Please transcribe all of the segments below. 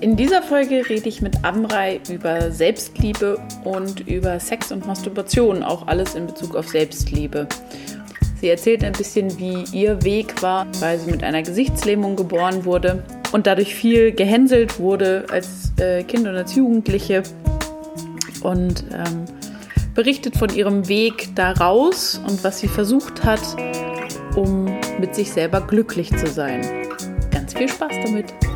In dieser Folge rede ich mit Amrei über Selbstliebe und über Sex und Masturbation, auch alles in Bezug auf Selbstliebe. Sie erzählt ein bisschen, wie ihr Weg war, weil sie mit einer Gesichtslähmung geboren wurde und dadurch viel gehänselt wurde als äh, Kind und als Jugendliche. Und ähm, berichtet von ihrem Weg daraus und was sie versucht hat, um mit sich selber glücklich zu sein. Ganz viel Spaß damit!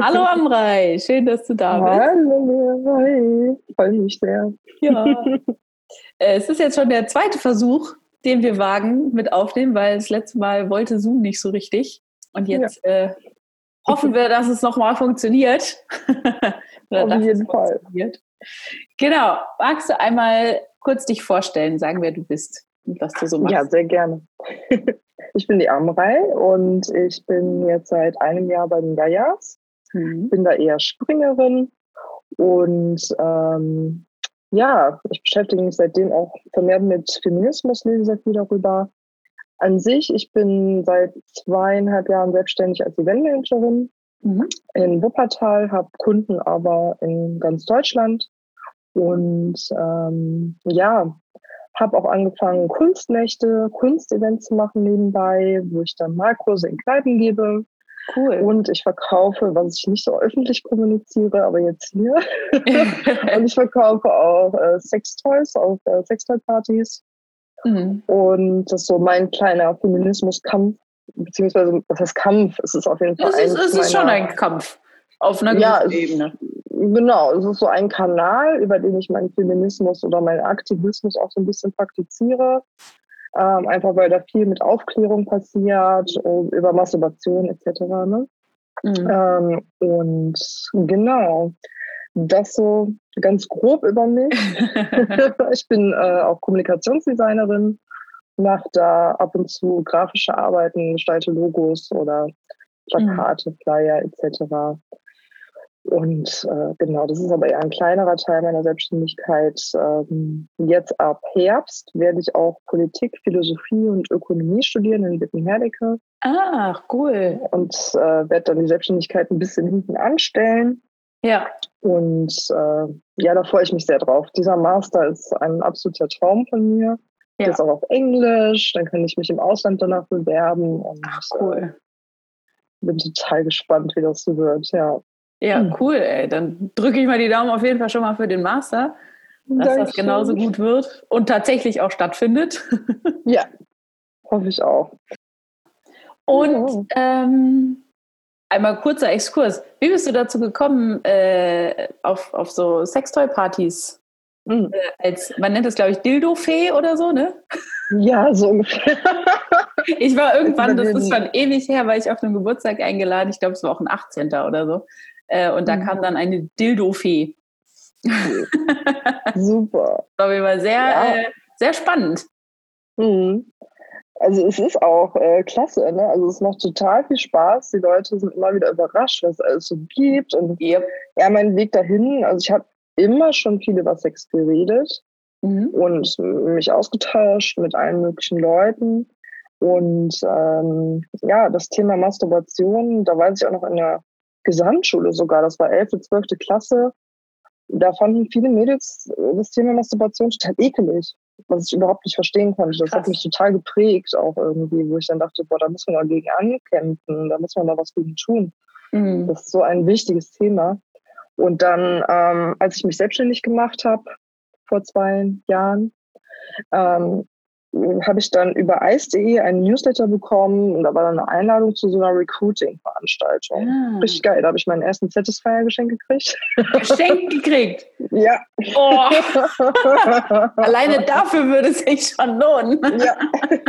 Hallo Amrei, schön, dass du da bist. Hallo, hi. Freue mich sehr. Ja. Äh, es ist jetzt schon der zweite Versuch, den wir wagen mit aufnehmen, weil das letzte Mal wollte Zoom nicht so richtig. Und jetzt ja. äh, hoffen wir, dass es nochmal funktioniert. Auf jeden Fall. Genau. Magst du einmal kurz dich vorstellen, sagen, wer du bist und was du so machst? Ja, sehr gerne. Ich bin die Amrei und ich bin jetzt seit einem Jahr bei den Gayas. Mhm. Bin da eher Springerin und ähm, ja, ich beschäftige mich seitdem auch vermehrt mit Feminismus, lese sehr viel darüber. An sich, ich bin seit zweieinhalb Jahren selbstständig als Eventmanagerin mhm. in Wuppertal, habe Kunden aber in ganz Deutschland. Und ähm, ja, habe auch angefangen, Kunstnächte, Kunstevents zu machen nebenbei, wo ich dann Malkurse in Kneipen gebe. Cool. Und ich verkaufe, was ich nicht so öffentlich kommuniziere, aber jetzt hier. und ich verkaufe auch äh, Sextoys auf äh, Sextoy-Partys. Mhm. Und das ist so mein kleiner Feminismuskampf, beziehungsweise was heißt Kampf? Es ist auf jeden Fall es ist, es ist schon ein Kampf auf einer ja, Ebene. Genau, es ist so ein Kanal, über den ich meinen Feminismus oder meinen Aktivismus auch so ein bisschen praktiziere. Ähm, einfach weil da viel mit Aufklärung passiert, über Masturbation etc. Ne? Mhm. Ähm, und genau, das so ganz grob über mich. ich bin äh, auch Kommunikationsdesignerin, mache da ab und zu grafische Arbeiten, gestalte Logos oder Plakate, mhm. Flyer etc. Und äh, genau, das ist aber eher ein kleinerer Teil meiner Selbstständigkeit. Ähm, jetzt ab Herbst werde ich auch Politik, Philosophie und Ökonomie studieren in Wittenherdecke. Ah, cool. Und äh, werde dann die Selbstständigkeit ein bisschen hinten anstellen. Ja. Und äh, ja, da freue ich mich sehr drauf. Dieser Master ist ein absoluter Traum von mir. Ja. Der ist auch auf Englisch, dann kann ich mich im Ausland danach bewerben. Und, Ach, cool. Äh, bin total gespannt, wie das so wird, ja. Ja, hm. cool, ey. Dann drücke ich mal die Daumen auf jeden Fall schon mal für den Master, dass Dankeschön. das genauso gut wird und tatsächlich auch stattfindet. Ja, hoffe ich auch. Und oh. ähm, einmal kurzer Exkurs. Wie bist du dazu gekommen, äh, auf, auf so Sextoy-Partys? Mhm. Äh, als, man nennt es, glaube ich, Dildo-Fee oder so, ne? Ja, so ungefähr. ich war irgendwann, das ist schon ewig her, weil ich auf einem Geburtstag eingeladen, ich glaube, es war auch ein 18. oder so. Äh, und da mhm. kam dann eine Dildo-Fee. Super. War immer sehr, ja. äh, sehr spannend. Mhm. Also es ist auch äh, klasse, ne? Also es macht total viel Spaß. Die Leute sind immer wieder überrascht, was es alles so gibt. Und yep. ja, mein Weg dahin, also ich habe immer schon viel über Sex geredet mhm. und mich ausgetauscht mit allen möglichen Leuten. Und ähm, ja, das Thema Masturbation, da weiß ich auch noch in der Gesamtschule sogar, das war 11., 12. Klasse, da fanden viele Mädels das Thema Masturbation total ekelig, was ich überhaupt nicht verstehen konnte. Das Krass. hat mich total geprägt auch irgendwie, wo ich dann dachte, boah, da muss man dagegen ankämpfen, da muss man da was gegen tun. Mhm. Das ist so ein wichtiges Thema. Und dann, ähm, als ich mich selbstständig gemacht habe, vor zwei Jahren, ähm, habe ich dann über ice.de einen Newsletter bekommen und da war dann eine Einladung zu so einer Recruiting-Veranstaltung. Ah. Richtig geil, da habe ich meinen ersten Satisfier-Geschenk gekriegt. Geschenk gekriegt? Ja. Oh. Alleine dafür würde es sich schon lohnen. Ja.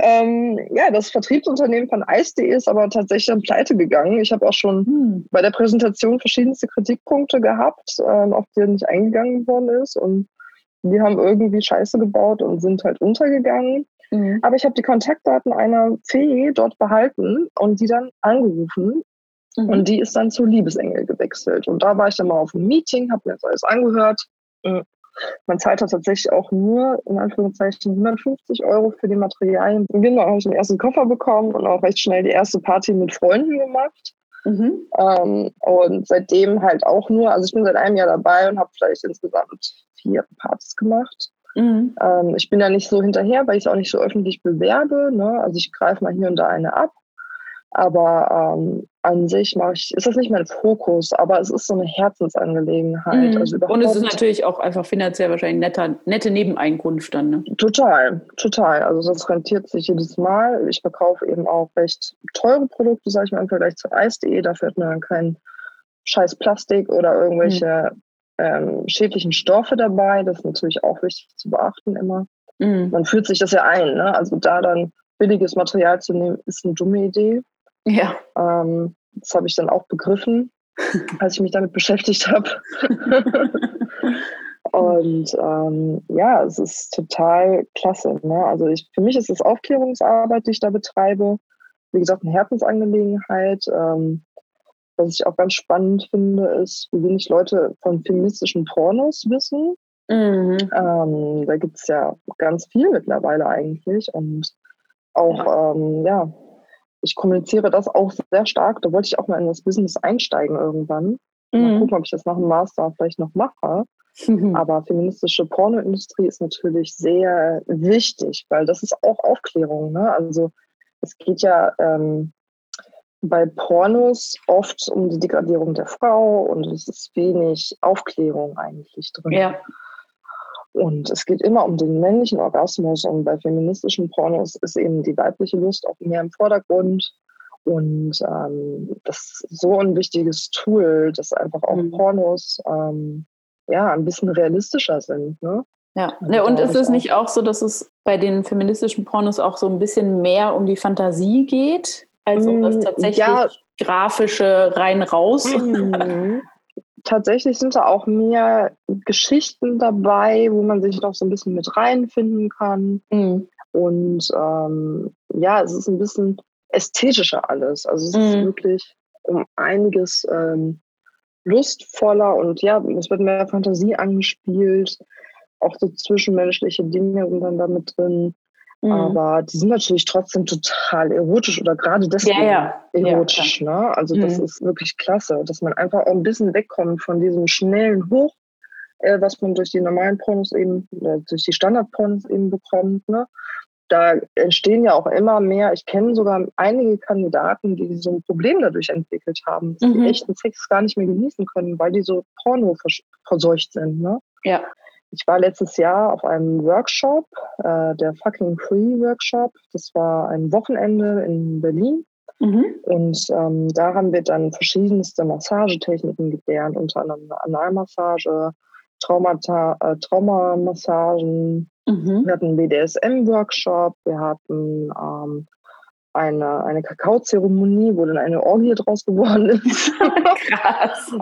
ähm, ja, das Vertriebsunternehmen von ice.de ist aber tatsächlich dann pleite gegangen. Ich habe auch schon hm. bei der Präsentation verschiedenste Kritikpunkte gehabt, ähm, auf die nicht eingegangen worden ist und die haben irgendwie Scheiße gebaut und sind halt untergegangen. Mhm. Aber ich habe die Kontaktdaten einer Fee dort behalten und die dann angerufen. Mhm. Und die ist dann zu Liebesengel gewechselt. Und da war ich dann mal auf einem Meeting, habe mir das alles angehört. Mhm. man zahlt da tatsächlich auch nur in Anführungszeichen 150 Euro für die Materialien. Genau, habe ich den ersten Koffer bekommen und auch recht schnell die erste Party mit Freunden gemacht. Mhm. Ähm, und seitdem halt auch nur, also ich bin seit einem Jahr dabei und habe vielleicht insgesamt vier Partys gemacht. Mhm. Ähm, ich bin da nicht so hinterher, weil ich es auch nicht so öffentlich bewerbe. Ne? Also ich greife mal hier und da eine ab. Aber ähm, an sich mache ich, ist das nicht mein Fokus, aber es ist so eine Herzensangelegenheit. Mhm. Also und es ist natürlich auch einfach finanziell wahrscheinlich netter, nette Nebeneinkunft dann. Ne? Total, total. Also das rentiert sich jedes Mal. Ich verkaufe eben auch recht teure Produkte, sage ich mal, im Vergleich zu Eis.de. Dafür hat man dann kein scheiß Plastik oder irgendwelche mhm. ähm, schädlichen Stoffe dabei. Das ist natürlich auch wichtig zu beachten immer. Mhm. Man fühlt sich das ja ein. Ne? Also da dann billiges Material zu nehmen, ist eine dumme Idee. Ja. Ähm, das habe ich dann auch begriffen, als ich mich damit beschäftigt habe. Und ähm, ja, es ist total klasse. Ne? Also ich, für mich ist es Aufklärungsarbeit, die ich da betreibe. Wie gesagt, eine Herzensangelegenheit. Ähm, was ich auch ganz spannend finde, ist, wie wenig Leute von feministischen Pornos wissen. Mhm. Ähm, da gibt es ja ganz viel mittlerweile eigentlich. Und auch, ja. Ähm, ja, ich kommuniziere das auch sehr stark. Da wollte ich auch mal in das Business einsteigen irgendwann. Mhm. Mal gucken, ob ich das nach dem Master vielleicht noch mache. Mhm. Aber feministische Pornoindustrie ist natürlich sehr wichtig, weil das ist auch Aufklärung. Ne? Also es geht ja ähm, bei Pornos oft um die Degradierung der Frau und es ist wenig Aufklärung eigentlich drin. Ja. Und es geht immer um den männlichen Orgasmus und bei feministischen Pornos ist eben die weibliche Lust auch mehr im Vordergrund. Und ähm, das ist so ein wichtiges Tool, dass einfach auch mhm. Pornos ähm, ja ein bisschen realistischer sind. Ne? Ja, und, ne, und ist es nicht auch so, dass es bei den feministischen Pornos auch so ein bisschen mehr um die Fantasie geht, als um das mm, tatsächlich ja. grafische rein raus? Mhm tatsächlich sind da auch mehr Geschichten dabei, wo man sich noch so ein bisschen mit reinfinden kann. Mhm. Und ähm, ja, es ist ein bisschen ästhetischer alles. Also es mhm. ist wirklich um einiges ähm, lustvoller und ja, es wird mehr Fantasie angespielt. Auch so zwischenmenschliche Dinge sind dann damit drin. Mhm. Aber die sind natürlich trotzdem total erotisch oder gerade deswegen ja, ja. erotisch. Ja, ne? Also mhm. das ist wirklich klasse, dass man einfach auch ein bisschen wegkommt von diesem schnellen Hoch, äh, was man durch die normalen Pornos eben, oder durch die Standardpornos eben bekommt. Ne? Da entstehen ja auch immer mehr, ich kenne sogar einige Kandidaten, die so ein Problem dadurch entwickelt haben, dass mhm. die echten Sex gar nicht mehr genießen können, weil die so Porno verseucht sind. Ne? Ja. Ich war letztes Jahr auf einem Workshop, äh, der Fucking Free Workshop. Das war ein Wochenende in Berlin. Mhm. Und ähm, da haben wir dann verschiedenste Massagetechniken gelernt, unter anderem Analmassage, Traumata, äh, Traumamassagen. Mhm. Wir hatten einen BDSM-Workshop, wir hatten ähm, eine, eine Kakaozeremonie, wo dann eine Orgie draus geworden ist. Krass.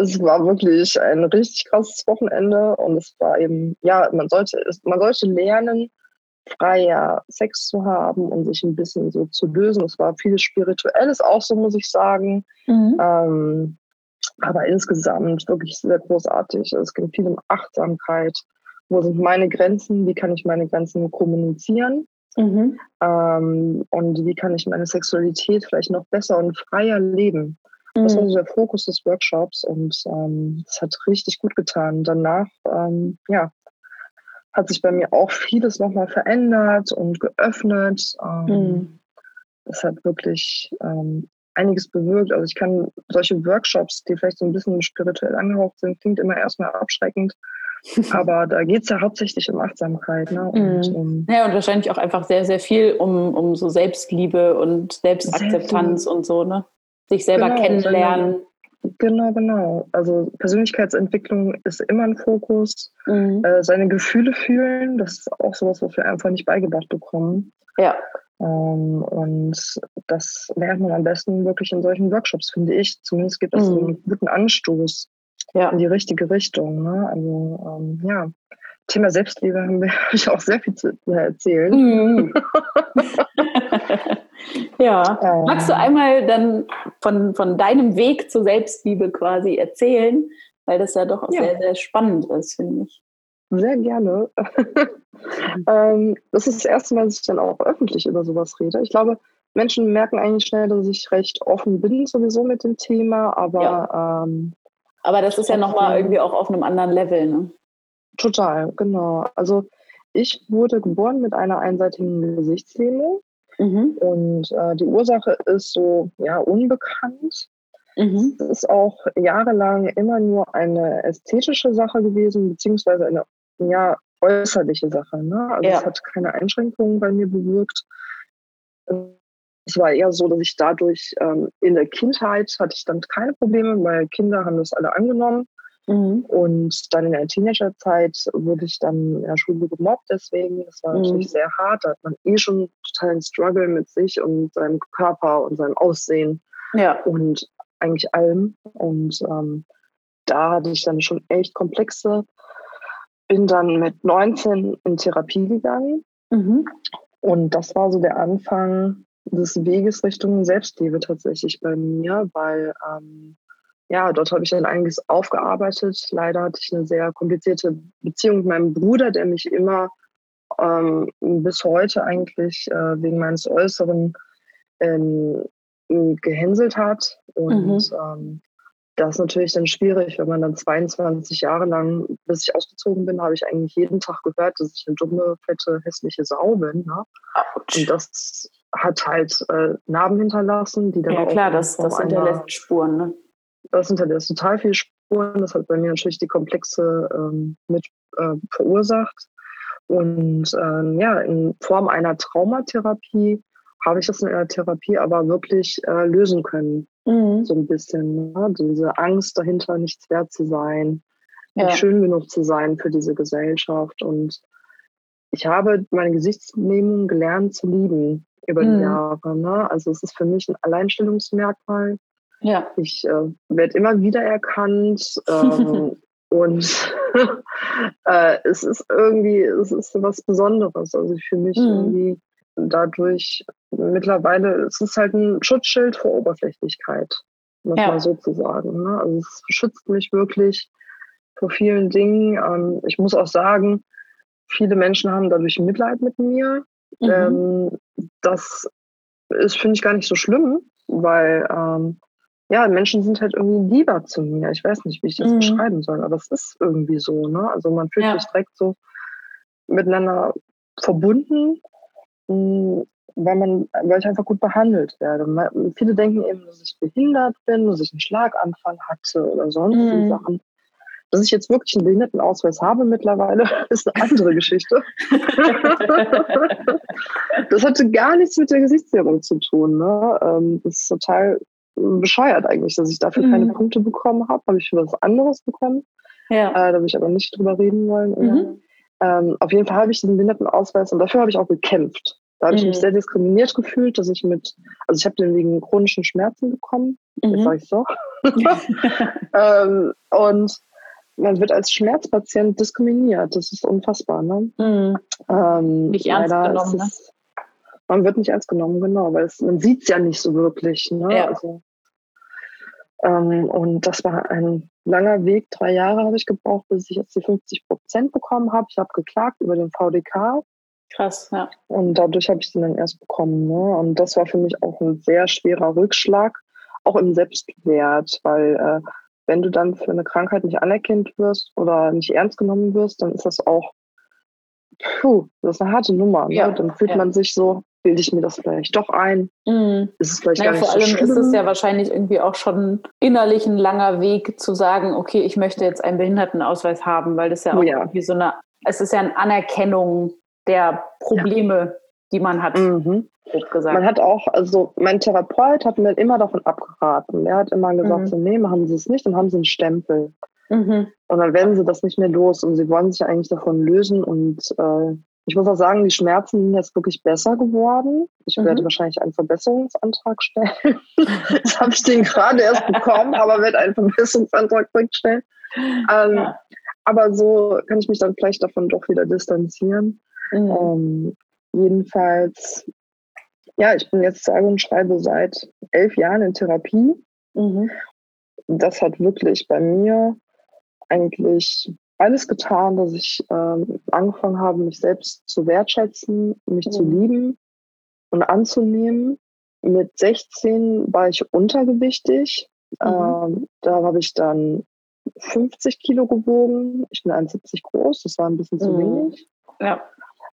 es war wirklich ein richtig krasses Wochenende und es war eben, ja, man sollte, man sollte lernen, freier Sex zu haben und sich ein bisschen so zu lösen. Es war vieles Spirituelles auch so, muss ich sagen. Mhm. Ähm, aber insgesamt wirklich sehr großartig. Es ging viel um Achtsamkeit. Wo sind meine Grenzen? Wie kann ich meine Grenzen kommunizieren? Mhm. Ähm, und wie kann ich meine Sexualität vielleicht noch besser und freier leben? Mhm. Das war mhm. so der Fokus des Workshops und ähm, es hat richtig gut getan. Danach, ähm, ja, hat sich bei mir auch vieles nochmal verändert und geöffnet. Ähm, mhm. Es hat wirklich ähm, einiges bewirkt. Also ich kann solche Workshops, die vielleicht so ein bisschen spirituell angehaucht sind, klingt immer erstmal abschreckend. Aber da geht es ja hauptsächlich um Achtsamkeit. Ne? Und, mhm. um ja, und wahrscheinlich auch einfach sehr, sehr viel um, um so Selbstliebe und Selbstakzeptanz und so, ne? Sich selber genau, kennenlernen. Genau, genau. Also Persönlichkeitsentwicklung ist immer ein Fokus. Mhm. Äh, seine Gefühle fühlen, das ist auch sowas, was wir einfach nicht beigebracht bekommen. Ja. Ähm, und das lernt man am besten wirklich in solchen Workshops, finde ich. Zumindest gibt es mhm. einen guten Anstoß ja. in die richtige Richtung. Ne? Also ähm, ja, Thema Selbstliebe haben wir hab ich auch sehr viel zu erzählen. Mhm. ja. Ähm. Magst du einmal dann von, von deinem Weg zur Selbstliebe quasi erzählen? Weil das ja doch auch ja. sehr, sehr spannend ist, finde ich. sehr gerne. ähm, das ist das erste Mal, dass ich dann auch öffentlich über sowas rede. Ich glaube, Menschen merken eigentlich schnell, dass ich recht offen bin sowieso mit dem Thema, aber ja. ähm, aber das ist ja nochmal irgendwie auch auf einem anderen Level, ne? Total, genau. Also ich wurde geboren mit einer einseitigen Gesichtslähmung mhm. und äh, die Ursache ist so ja unbekannt. Mhm. Es ist auch jahrelang immer nur eine ästhetische Sache gewesen, beziehungsweise eine ja, äußerliche Sache. Ne? Also ja. es hat keine Einschränkungen bei mir bewirkt. Es war eher so, dass ich dadurch ähm, in der Kindheit hatte ich dann keine Probleme, weil Kinder haben das alle angenommen. Mhm. Und dann in der Teenagerzeit wurde ich dann in der Schule gemobbt, deswegen. Das war mhm. natürlich sehr hart. Da hat man eh schon total einen Struggle mit sich und seinem Körper und seinem Aussehen. Ja. Und eigentlich allem. Und ähm, da hatte ich dann schon echt komplexe. Bin dann mit 19 in Therapie gegangen. Mhm. Und das war so der Anfang des Weges Richtung Selbstliebe tatsächlich bei mir, weil ähm, ja, dort habe ich dann einiges aufgearbeitet. Leider hatte ich eine sehr komplizierte Beziehung mit meinem Bruder, der mich immer ähm, bis heute eigentlich äh, wegen meines Äußeren ähm, gehänselt hat. Und mhm. ähm, das ist natürlich dann schwierig, wenn man dann 22 Jahre lang, bis ich ausgezogen bin, habe ich eigentlich jeden Tag gehört, dass ich eine dumme, fette, hässliche Sau bin. Ne? Und das hat halt äh, Narben hinterlassen, die dann ja, auch klar, das, das hinterlässt Spuren. Ne? Das hinterlässt total viele Spuren. Das hat bei mir natürlich die Komplexe ähm, mit äh, verursacht. Und ähm, ja, in Form einer Traumatherapie habe ich das in der Therapie aber wirklich äh, lösen können. Mhm. So ein bisschen. Ne? Diese Angst dahinter, nichts wert zu sein, ja. nicht schön genug zu sein für diese Gesellschaft. Und ich habe meine Gesichtslähmung gelernt zu lieben über mhm. die Jahre. Ne? Also es ist für mich ein Alleinstellungsmerkmal. Ja. Ich äh, werde immer wieder erkannt. Ähm, und äh, es ist irgendwie, es ist was Besonderes. Also ich fühle mich mhm. irgendwie dadurch mittlerweile, es ist halt ein Schutzschild vor Oberflächlichkeit, muss ja. man sozusagen. Ne? Also es schützt mich wirklich vor vielen Dingen. Ähm, ich muss auch sagen, viele Menschen haben dadurch Mitleid mit mir. Mhm. Ähm, das ist, finde ich, gar nicht so schlimm, weil ähm, ja, Menschen sind halt irgendwie lieber zu mir. Ich weiß nicht, wie ich das mhm. beschreiben soll, aber es ist irgendwie so. Ne? Also man fühlt ja. sich direkt so miteinander verbunden weil man, weil ich einfach gut behandelt werde. Viele denken eben, dass ich behindert bin, dass ich einen Schlaganfall hatte oder sonstige mhm. Sachen. Dass ich jetzt wirklich einen Behindertenausweis habe mittlerweile, ist eine andere Geschichte. das hatte gar nichts mit der Gesichtslähmung zu tun. Ne? Ähm, das ist total bescheuert eigentlich, dass ich dafür mhm. keine Punkte bekommen habe. Habe ich für was anderes bekommen. Ja. Äh, da will ich aber nicht drüber reden wollen. Mhm. Ähm, auf jeden Fall habe ich diesen Behindertenausweis und dafür habe ich auch gekämpft. Da habe ich mich mhm. sehr diskriminiert gefühlt, dass ich mit, also ich habe den wegen chronischen Schmerzen bekommen, mhm. jetzt sage ich so. ähm, und man wird als Schmerzpatient diskriminiert. Das ist unfassbar. Ne? Mhm. Ähm, nicht ernst genommen. Ne? Es, man wird nicht ernst genommen, genau, weil es, man sieht es ja nicht so wirklich. Ne? Ja. Also, ähm, und das war ein langer Weg. Drei Jahre habe ich gebraucht, bis ich jetzt die 50 Prozent bekommen habe. Ich habe geklagt über den VDK. Krass, ja. Und dadurch habe ich den dann erst bekommen. Ne? Und das war für mich auch ein sehr schwerer Rückschlag, auch im Selbstwert, weil äh, wenn du dann für eine Krankheit nicht anerkannt wirst oder nicht ernst genommen wirst, dann ist das auch, puh, das ist eine harte Nummer. Ne? Ja, Dann fühlt ja. man sich so, bilde ich mir das vielleicht doch ein? Mhm. Ist es vielleicht naja, gar nicht vor allem so ist es ja wahrscheinlich irgendwie auch schon innerlich ein langer Weg zu sagen, okay, ich möchte jetzt einen Behindertenausweis haben, weil das ja auch oh ja. irgendwie so eine, es ist ja eine Anerkennung der Probleme. Die man hat. Mhm. Man hat auch, also mein Therapeut hat mir immer davon abgeraten. Er hat immer gesagt, mhm. so, nee, machen Sie es nicht, dann haben Sie einen Stempel. Mhm. Und dann werden Sie das nicht mehr los und Sie wollen sich eigentlich davon lösen. Und äh, ich muss auch sagen, die Schmerzen sind jetzt wirklich besser geworden. Ich mhm. werde wahrscheinlich einen Verbesserungsantrag stellen. Jetzt habe ich den gerade erst bekommen, aber werde einen Verbesserungsantrag stellen. Ähm, ja. Aber so kann ich mich dann vielleicht davon doch wieder distanzieren. Mhm. Ähm, jedenfalls, ja, ich bin jetzt sage und schreibe seit elf Jahren in Therapie. Mhm. Das hat wirklich bei mir eigentlich alles getan, dass ich ähm, angefangen habe, mich selbst zu wertschätzen, mich mhm. zu lieben und anzunehmen. Mit 16 war ich untergewichtig. Mhm. Ähm, da habe ich dann 50 Kilo gewogen. Ich bin 1,70 groß, das war ein bisschen zu mhm. wenig. Ja.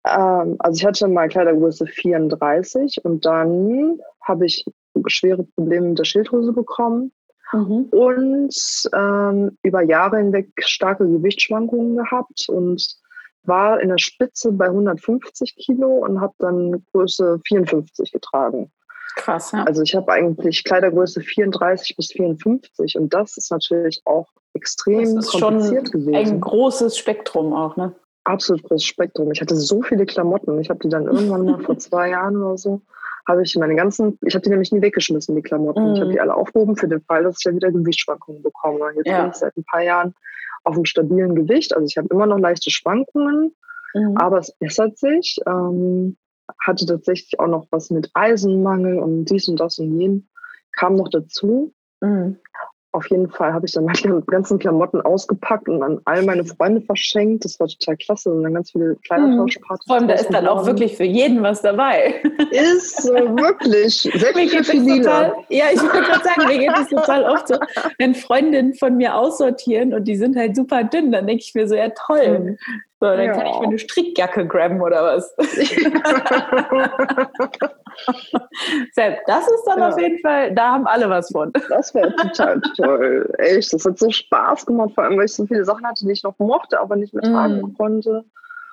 Ähm, also ich hatte mal Kleidergröße 34 und dann habe ich schwere Probleme mit der Schilddrüse bekommen mhm. und ähm, über Jahre hinweg starke Gewichtsschwankungen gehabt und war in der Spitze bei 150 Kilo und habe dann Größe 54 getragen. Krass, ja. Also ich habe eigentlich Kleidergröße 34 bis 54 und das ist natürlich auch extrem das ist kompliziert schon gewesen. Ein großes Spektrum auch, ne? Absolut großes Spektrum. Ich hatte so viele Klamotten. Ich habe die dann irgendwann mal vor zwei Jahren oder so, habe ich meine ganzen, ich habe die nämlich nie weggeschmissen, die Klamotten. Mm. Ich habe mhm. die alle aufgehoben für den Fall, dass ich ja wieder Gewichtsschwankungen bekomme. Jetzt ja. bin ich seit ein paar Jahren auf einem stabilen Gewicht. Also ich habe immer noch leichte Schwankungen, mm. aber es bessert sich. Ähm, hatte tatsächlich auch noch was mit Eisenmangel und dies und das und jen kam noch dazu. Mhm. Auf jeden Fall habe ich dann meine ganzen Klamotten ausgepackt und an all meine Freunde verschenkt. Das war total klasse. Und dann ganz viele Kleidertauschpartys. Vor allem, da ist dann auch wirklich für jeden was dabei. Ist so, wirklich. Selbst mir geht für total, Ja, ich würde gerade sagen, mir geht es total oft so, wenn Freundinnen von mir aussortieren und die sind halt super dünn, dann denke ich mir so, ja toll. Mhm. So, dann ja. kann ich mir eine Strickjacke grabben oder was. das ist dann ja. auf jeden Fall, da haben alle was von. Das wäre total toll. Echt, das hat so Spaß gemacht, vor allem, weil ich so viele Sachen hatte, die ich noch mochte, aber nicht mehr tragen mm. konnte.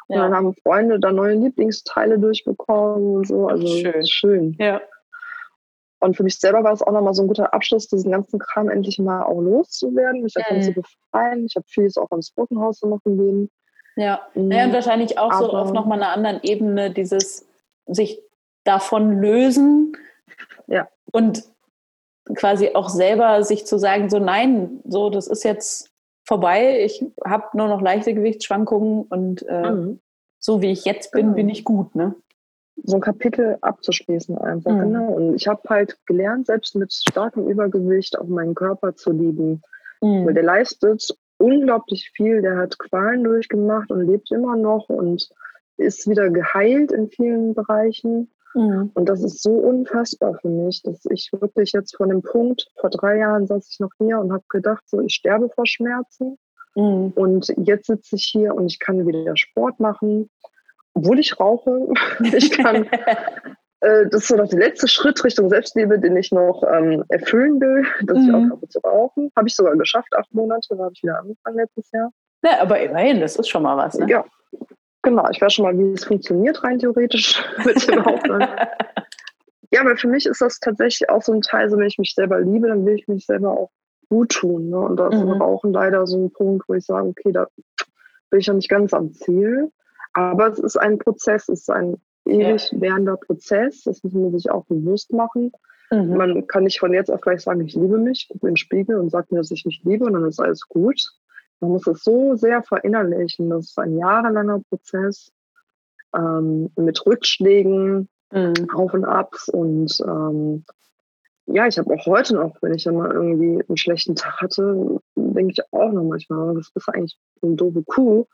Und ja. dann haben Freunde da neue Lieblingsteile durchbekommen und so. Also schön. schön. Ja. Und für mich selber war es auch nochmal so ein guter Abschluss, diesen ganzen Kram endlich mal auch loszuwerden, mich davon mm. zu befreien. Ich habe vieles auch ans Brückenhaus noch gegeben. Ja, mhm. und wahrscheinlich auch Aber so auf nochmal einer anderen Ebene dieses sich davon lösen ja. und quasi auch selber sich zu sagen, so nein, so das ist jetzt vorbei, ich habe nur noch leichte Gewichtsschwankungen und äh, mhm. so wie ich jetzt bin, mhm. bin ich gut, ne? So ein Kapitel abzuschließen einfach, mhm. genau. Und ich habe halt gelernt, selbst mit starkem Übergewicht auch meinen Körper zu lieben. Mhm. Weil der leistet unglaublich viel. Der hat Qualen durchgemacht und lebt immer noch und ist wieder geheilt in vielen Bereichen. Mhm. Und das ist so unfassbar für mich, dass ich wirklich jetzt von dem Punkt, vor drei Jahren saß ich noch hier und habe gedacht, so ich sterbe vor Schmerzen. Mhm. Und jetzt sitze ich hier und ich kann wieder Sport machen, obwohl ich rauche. Ich kann Äh, das ist so noch der letzte Schritt Richtung Selbstliebe, den ich noch ähm, erfüllen will, dass mhm. ich aufhöre zu rauchen. Habe ich sogar geschafft, acht Monate, da habe ich wieder angefangen letztes Jahr. Ja, aber immerhin, das ist schon mal was. Ne? Ja, genau. Ich weiß schon mal, wie es funktioniert rein theoretisch mit dem Aufhören. ja, weil für mich ist das tatsächlich auch so ein Teil, so wenn ich mich selber liebe, dann will ich mich selber auch gut tun. Ne? Und da ist mhm. Rauchen leider so ein Punkt, wo ich sage, okay, da bin ich ja nicht ganz am Ziel. Aber es ist ein Prozess, es ist ein ewig ja. währender Prozess. Das muss man sich auch bewusst machen. Mhm. Man kann nicht von jetzt auf gleich sagen, ich liebe mich, gucke in den Spiegel und sage mir, dass ich mich liebe und dann ist alles gut. Man muss es so sehr verinnerlichen. Das ist ein jahrelanger Prozess ähm, mit Rückschlägen, mhm. Auf und Abs und ähm, ja, ich habe auch heute noch, wenn ich dann mal irgendwie einen schlechten Tag hatte, denke ich auch noch manchmal, das ist eigentlich eine doofe Kuh.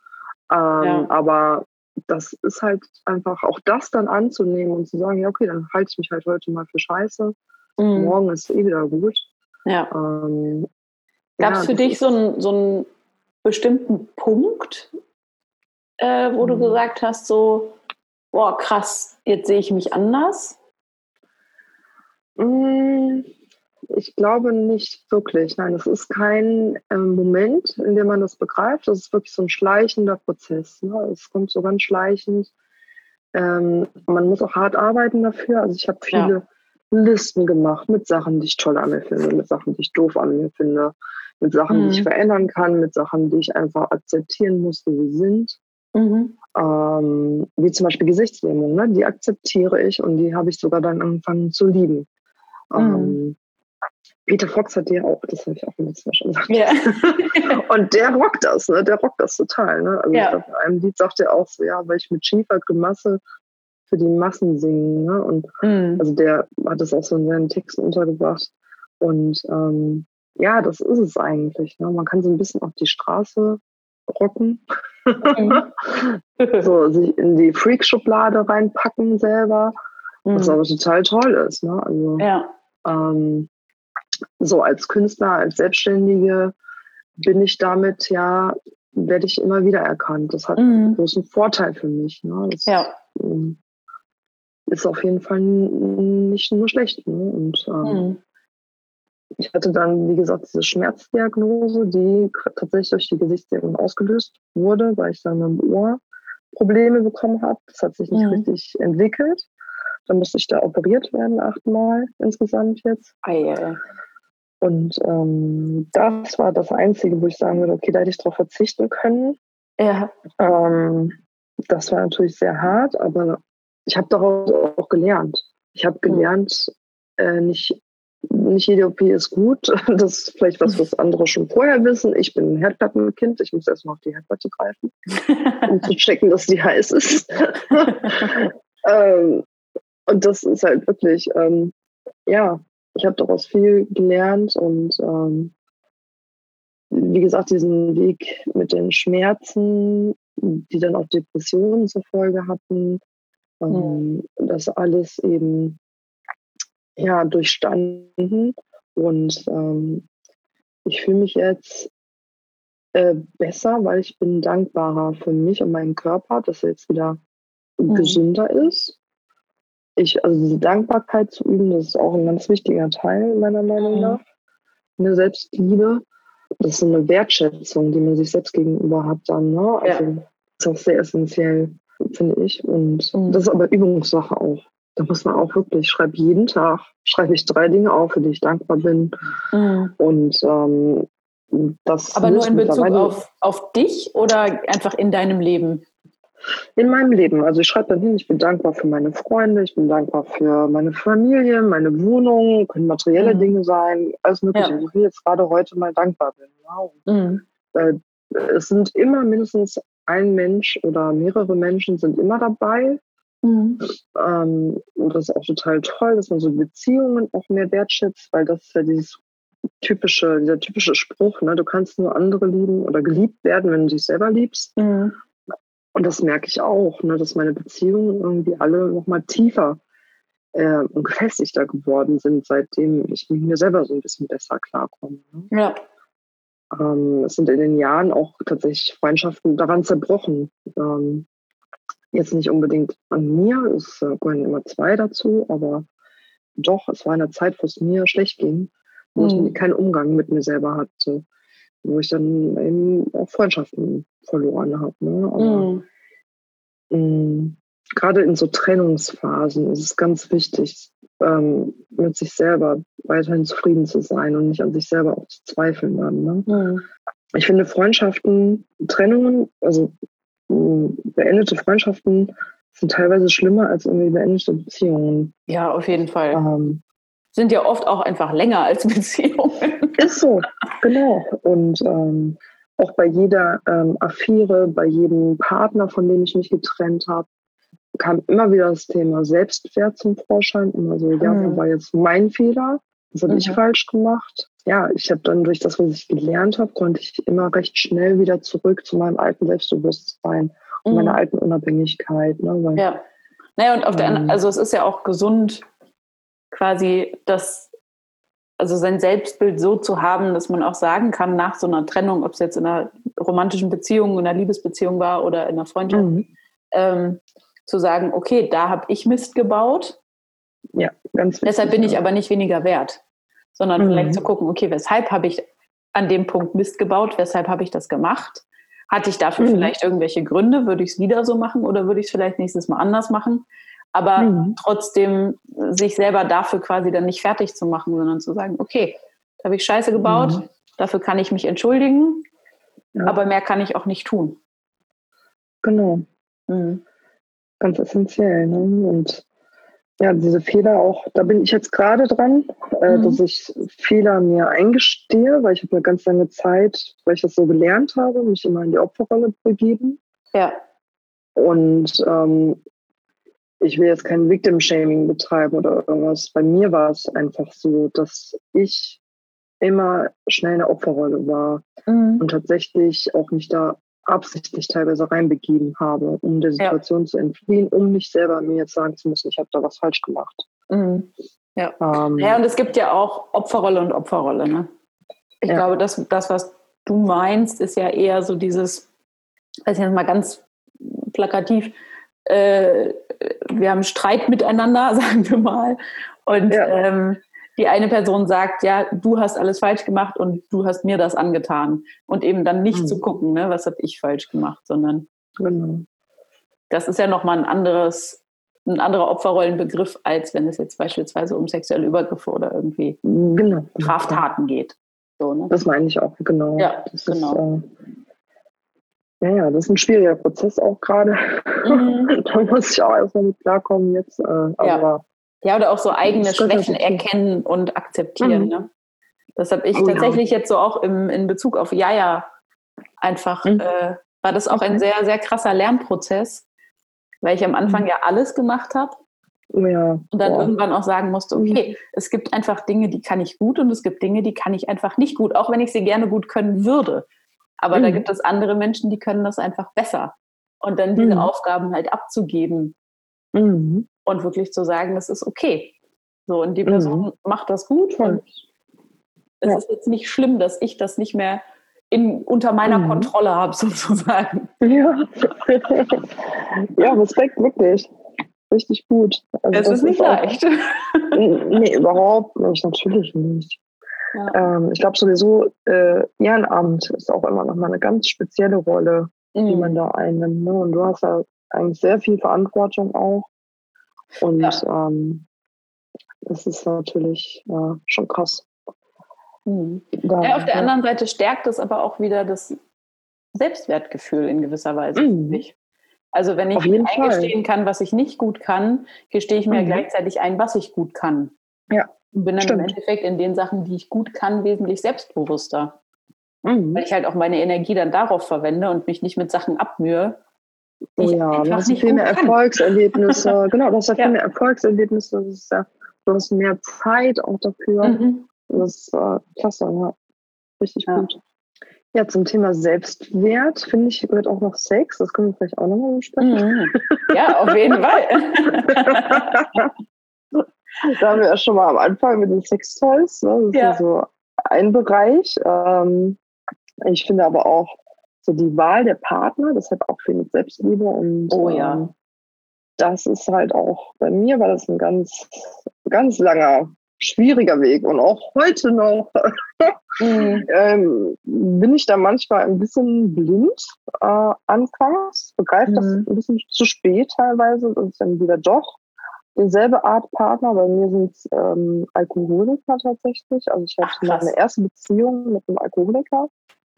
Ähm, ja. Aber das ist halt einfach auch das dann anzunehmen und zu sagen, ja, okay, dann halte ich mich halt heute mal für scheiße. Mhm. Morgen ist eh wieder gut. Ja. Ähm, Gab es ja, für dich so einen, so einen bestimmten Punkt, äh, wo mhm. du gesagt hast, so, boah, krass, jetzt sehe ich mich anders? Mhm. Ich glaube nicht wirklich. Nein, es ist kein ähm, Moment, in dem man das begreift. Das ist wirklich so ein schleichender Prozess. Ne? Es kommt so ganz schleichend. Ähm, man muss auch hart arbeiten dafür. Also ich habe viele ja. Listen gemacht mit Sachen, die ich toll an mir finde, mit Sachen, die ich doof an mir finde, mit Sachen, mhm. die ich mhm. verändern kann, mit Sachen, die ich einfach akzeptieren muss, wie sie sind. Mhm. Ähm, wie zum Beispiel Gesichtslähmung, ne? die akzeptiere ich und die habe ich sogar dann angefangen zu lieben. Mhm. Ähm, Peter Fox hat ja auch, das habe ich auch letztes Mal schon gesagt. Ja. und der rockt das, ne? Der rockt das total. Ne? Also ja. in einem Lied sagt er auch so, ja, weil ich mit schiefer Gemasse für die Massen singen. Ne? Und mhm. also der hat das auch so in seinen Texten untergebracht. Und ähm, ja, das ist es eigentlich. Ne? Man kann so ein bisschen auf die Straße rocken. Mhm. so sich in die Freak-Schublade reinpacken selber, mhm. was aber total toll ist. Ne? Also, ja. ähm, so als Künstler, als Selbstständige bin ich damit ja, werde ich immer wieder erkannt. Das hat mhm. einen großen Vorteil für mich. Ne? Das, ja. Ähm, ist auf jeden Fall nicht nur schlecht. Ne? Und ähm, mhm. ich hatte dann, wie gesagt, diese Schmerzdiagnose, die tatsächlich durch die Gesichtslähmung ausgelöst wurde, weil ich dann im Ohr Probleme bekommen habe. Das hat sich nicht mhm. richtig entwickelt. Dann musste ich da operiert werden, achtmal insgesamt jetzt. Ei, Und ähm, das war das Einzige, wo ich sagen würde, okay, da hätte ich darauf verzichten können. Ja. Ähm, das war natürlich sehr hart, aber ich habe daraus auch gelernt. Ich habe hm. gelernt, äh, nicht, nicht jede OP ist gut. Das ist vielleicht was, was andere schon vorher wissen. Ich bin ein Herdplattenkind. Ich muss erstmal auf die Herdplatte greifen, um zu checken, dass die heiß ist. ähm, und das ist halt wirklich, ähm, ja, ich habe daraus viel gelernt und ähm, wie gesagt, diesen Weg mit den Schmerzen, die dann auch Depressionen zur Folge hatten, ähm, das alles eben ja durchstanden und ähm, ich fühle mich jetzt äh, besser, weil ich bin dankbarer für mich und meinen Körper, dass er jetzt wieder mhm. gesünder ist. Ich, also diese Dankbarkeit zu üben, das ist auch ein ganz wichtiger Teil meiner Meinung mhm. nach. Eine Selbstliebe, das ist eine Wertschätzung, die man sich selbst gegenüber hat dann. Ne? Also ja. ist auch sehr essentiell finde ich. Und mhm. das ist aber Übungssache auch. Da muss man auch wirklich, ich schreibe jeden Tag, schreibe ich drei Dinge auf, für die ich dankbar bin. Mhm. Und ähm, das Aber nur in Bezug auf, auf dich oder einfach in deinem Leben? In meinem Leben. Also ich schreibe dann hin, ich bin dankbar für meine Freunde, ich bin dankbar für meine Familie, meine Wohnung, können materielle mhm. Dinge sein, alles Mögliche. Ja. Wie ich jetzt gerade heute mal dankbar bin. Wow. Mhm. Äh, es sind immer mindestens ein Mensch oder mehrere Menschen sind immer dabei. Mhm. Ähm, und das ist auch total toll, dass man so Beziehungen auch mehr wertschätzt, weil das ist ja dieses typische, dieser typische Spruch, ne? du kannst nur andere lieben oder geliebt werden, wenn du dich selber liebst. Mhm. Und das merke ich auch, ne? dass meine Beziehungen irgendwie alle nochmal tiefer äh, und gefestigter geworden sind, seitdem ich mit mir selber so ein bisschen besser klarkomme. Ne? Ja. Ähm, es sind in den Jahren auch tatsächlich Freundschaften daran zerbrochen. Ähm, jetzt nicht unbedingt an mir, es äh, gehören immer zwei dazu, aber doch, es war eine Zeit, wo es mir schlecht ging, wo mhm. ich keinen Umgang mit mir selber hatte, wo ich dann eben auch Freundschaften verloren habe. Ne? Aber mhm. gerade in so Trennungsphasen ist es ganz wichtig, ähm, mit sich selber weiterhin zufrieden zu sein und nicht an sich selber auch zu zweifeln dann. Ne? Mhm. Ich finde Freundschaften, Trennungen, also beendete Freundschaften sind teilweise schlimmer als irgendwie beendete Beziehungen. Ja, auf jeden Fall. Ähm, sind ja oft auch einfach länger als Beziehungen. Ist so, genau. Und ähm, auch bei jeder ähm, Affäre, bei jedem Partner, von dem ich mich getrennt habe, kam immer wieder das Thema Selbstwert zum Vorschein. Immer so, ja, mhm. war jetzt mein Fehler? Was habe mhm. ich falsch gemacht? Ja, ich habe dann durch das, was ich gelernt habe, konnte ich immer recht schnell wieder zurück zu meinem alten Selbstbewusstsein und mhm. meiner alten Unabhängigkeit. Ne? Weil, ja. Naja, und auf der anderen, ähm, also es ist ja auch gesund, quasi das, also sein Selbstbild so zu haben, dass man auch sagen kann, nach so einer Trennung, ob es jetzt in einer romantischen Beziehung, in einer Liebesbeziehung war oder in einer Freundschaft, mhm. ähm, zu sagen, okay, da habe ich Mist gebaut. Ja, ganz wichtig, Deshalb bin ich aber nicht weniger wert, sondern mhm. vielleicht zu gucken, okay, weshalb habe ich an dem Punkt Mist gebaut, weshalb habe ich das gemacht? Hatte ich dafür mhm. vielleicht irgendwelche Gründe? Würde ich es wieder so machen oder würde ich es vielleicht nächstes Mal anders machen? Aber mhm. trotzdem sich selber dafür quasi dann nicht fertig zu machen, sondern zu sagen, okay, da habe ich Scheiße gebaut, mhm. dafür kann ich mich entschuldigen, ja. aber mehr kann ich auch nicht tun. Genau. Mhm ganz essentiell. Ne? Und ja, diese Fehler auch, da bin ich jetzt gerade dran, äh, mhm. dass ich Fehler mir eingestehe, weil ich habe eine ganz lange Zeit, weil ich das so gelernt habe, mich immer in die Opferrolle begeben. Ja. Und ähm, ich will jetzt kein Victim-Shaming betreiben oder irgendwas. Bei mir war es einfach so, dass ich immer schnell in der Opferrolle war mhm. und tatsächlich auch mich da absichtlich teilweise reinbegeben habe, um der Situation ja. zu entfliehen, um nicht selber mir jetzt sagen zu müssen, ich habe da was falsch gemacht. Mhm. Ja. Ähm, ja, und es gibt ja auch Opferrolle und Opferrolle. Ne? Ich ja. glaube, das, das, was du meinst, ist ja eher so dieses, also jetzt mal ganz plakativ, äh, wir haben Streit miteinander, sagen wir mal. Und ja. ähm, die eine Person sagt, ja, du hast alles falsch gemacht und du hast mir das angetan. Und eben dann nicht mhm. zu gucken, ne, was habe ich falsch gemacht, sondern genau. das ist ja nochmal ein anderes, ein anderer Opferrollenbegriff, als wenn es jetzt beispielsweise um sexuelle Übergriffe oder irgendwie genau. Straftaten geht. So, ne? Das meine ich auch, genau. Ja, das genau. Ist, äh, ja, das ist ein schwieriger Prozess auch gerade. Mhm. da muss ich auch erstmal mit klarkommen jetzt. Äh, aber ja. Ja, oder auch so eigene Schwächen erkennen und akzeptieren. Mhm. Ne? Das habe ich oh, tatsächlich ja. jetzt so auch im, in Bezug auf Jaja einfach, mhm. äh, war das auch ein sehr, sehr krasser Lernprozess, weil ich am Anfang mhm. ja alles gemacht habe. Oh ja. Und dann Boah. irgendwann auch sagen musste, okay, mhm. es gibt einfach Dinge, die kann ich gut und es gibt Dinge, die kann ich einfach nicht gut, auch wenn ich sie gerne gut können würde. Aber da mhm. gibt es andere Menschen, die können das einfach besser. Und dann diese mhm. Aufgaben halt abzugeben. Mhm und wirklich zu sagen, das ist okay. So, und die Person mhm. macht das gut und es ja. ist jetzt nicht schlimm, dass ich das nicht mehr in, unter meiner mhm. Kontrolle habe, sozusagen. Ja. ja, Respekt, wirklich. Richtig gut. Also es ist nicht ist leicht. Auch, nee, überhaupt nicht, natürlich nicht. Ja. Ähm, ich glaube sowieso, äh, Ehrenamt ist auch immer noch mal eine ganz spezielle Rolle, mhm. die man da einnimmt. Ne? Und du hast ja eigentlich sehr viel Verantwortung auch. Und ja. ähm, das ist natürlich ja, schon krass. Mhm. Da, ja, auf der ja. anderen Seite stärkt es aber auch wieder das Selbstwertgefühl in gewisser Weise mhm. Also wenn ich eingestehen Fall. kann, was ich nicht gut kann, gestehe ich mir mhm. gleichzeitig ein, was ich gut kann. Ja. Und bin dann Stimmt. im Endeffekt in den Sachen, die ich gut kann, wesentlich selbstbewusster. Mhm. Weil ich halt auch meine Energie dann darauf verwende und mich nicht mit Sachen abmühe, ja, du hast viel mehr Erfolgserlebnisse. genau, du hast ja viel mehr Erfolgserlebnisse. Das ist ja, du hast mehr Zeit auch dafür. Mhm. Das ist äh, klasse, ja. Richtig ja. gut. Ja, zum Thema Selbstwert, finde ich, gehört auch noch Sex. Das können wir vielleicht auch nochmal besprechen. Mhm. Ja, auf jeden Fall. da haben wir ja schon mal am Anfang mit den Sextoys. Ne? Das ja. ist ja so ein Bereich. Ähm, ich finde aber auch, so die Wahl der Partner, das hat auch viel mit Selbstliebe und oh, ja. Ähm, das ist halt auch, bei mir war das ein ganz, ganz langer, schwieriger Weg und auch heute noch mhm. ähm, bin ich da manchmal ein bisschen blind äh, anfangs, begreife mhm. das ein bisschen zu spät teilweise und dann wieder doch dieselbe Art Partner. Bei mir sind es ähm, Alkoholiker tatsächlich. Also ich hatte meine erste Beziehung mit einem Alkoholiker.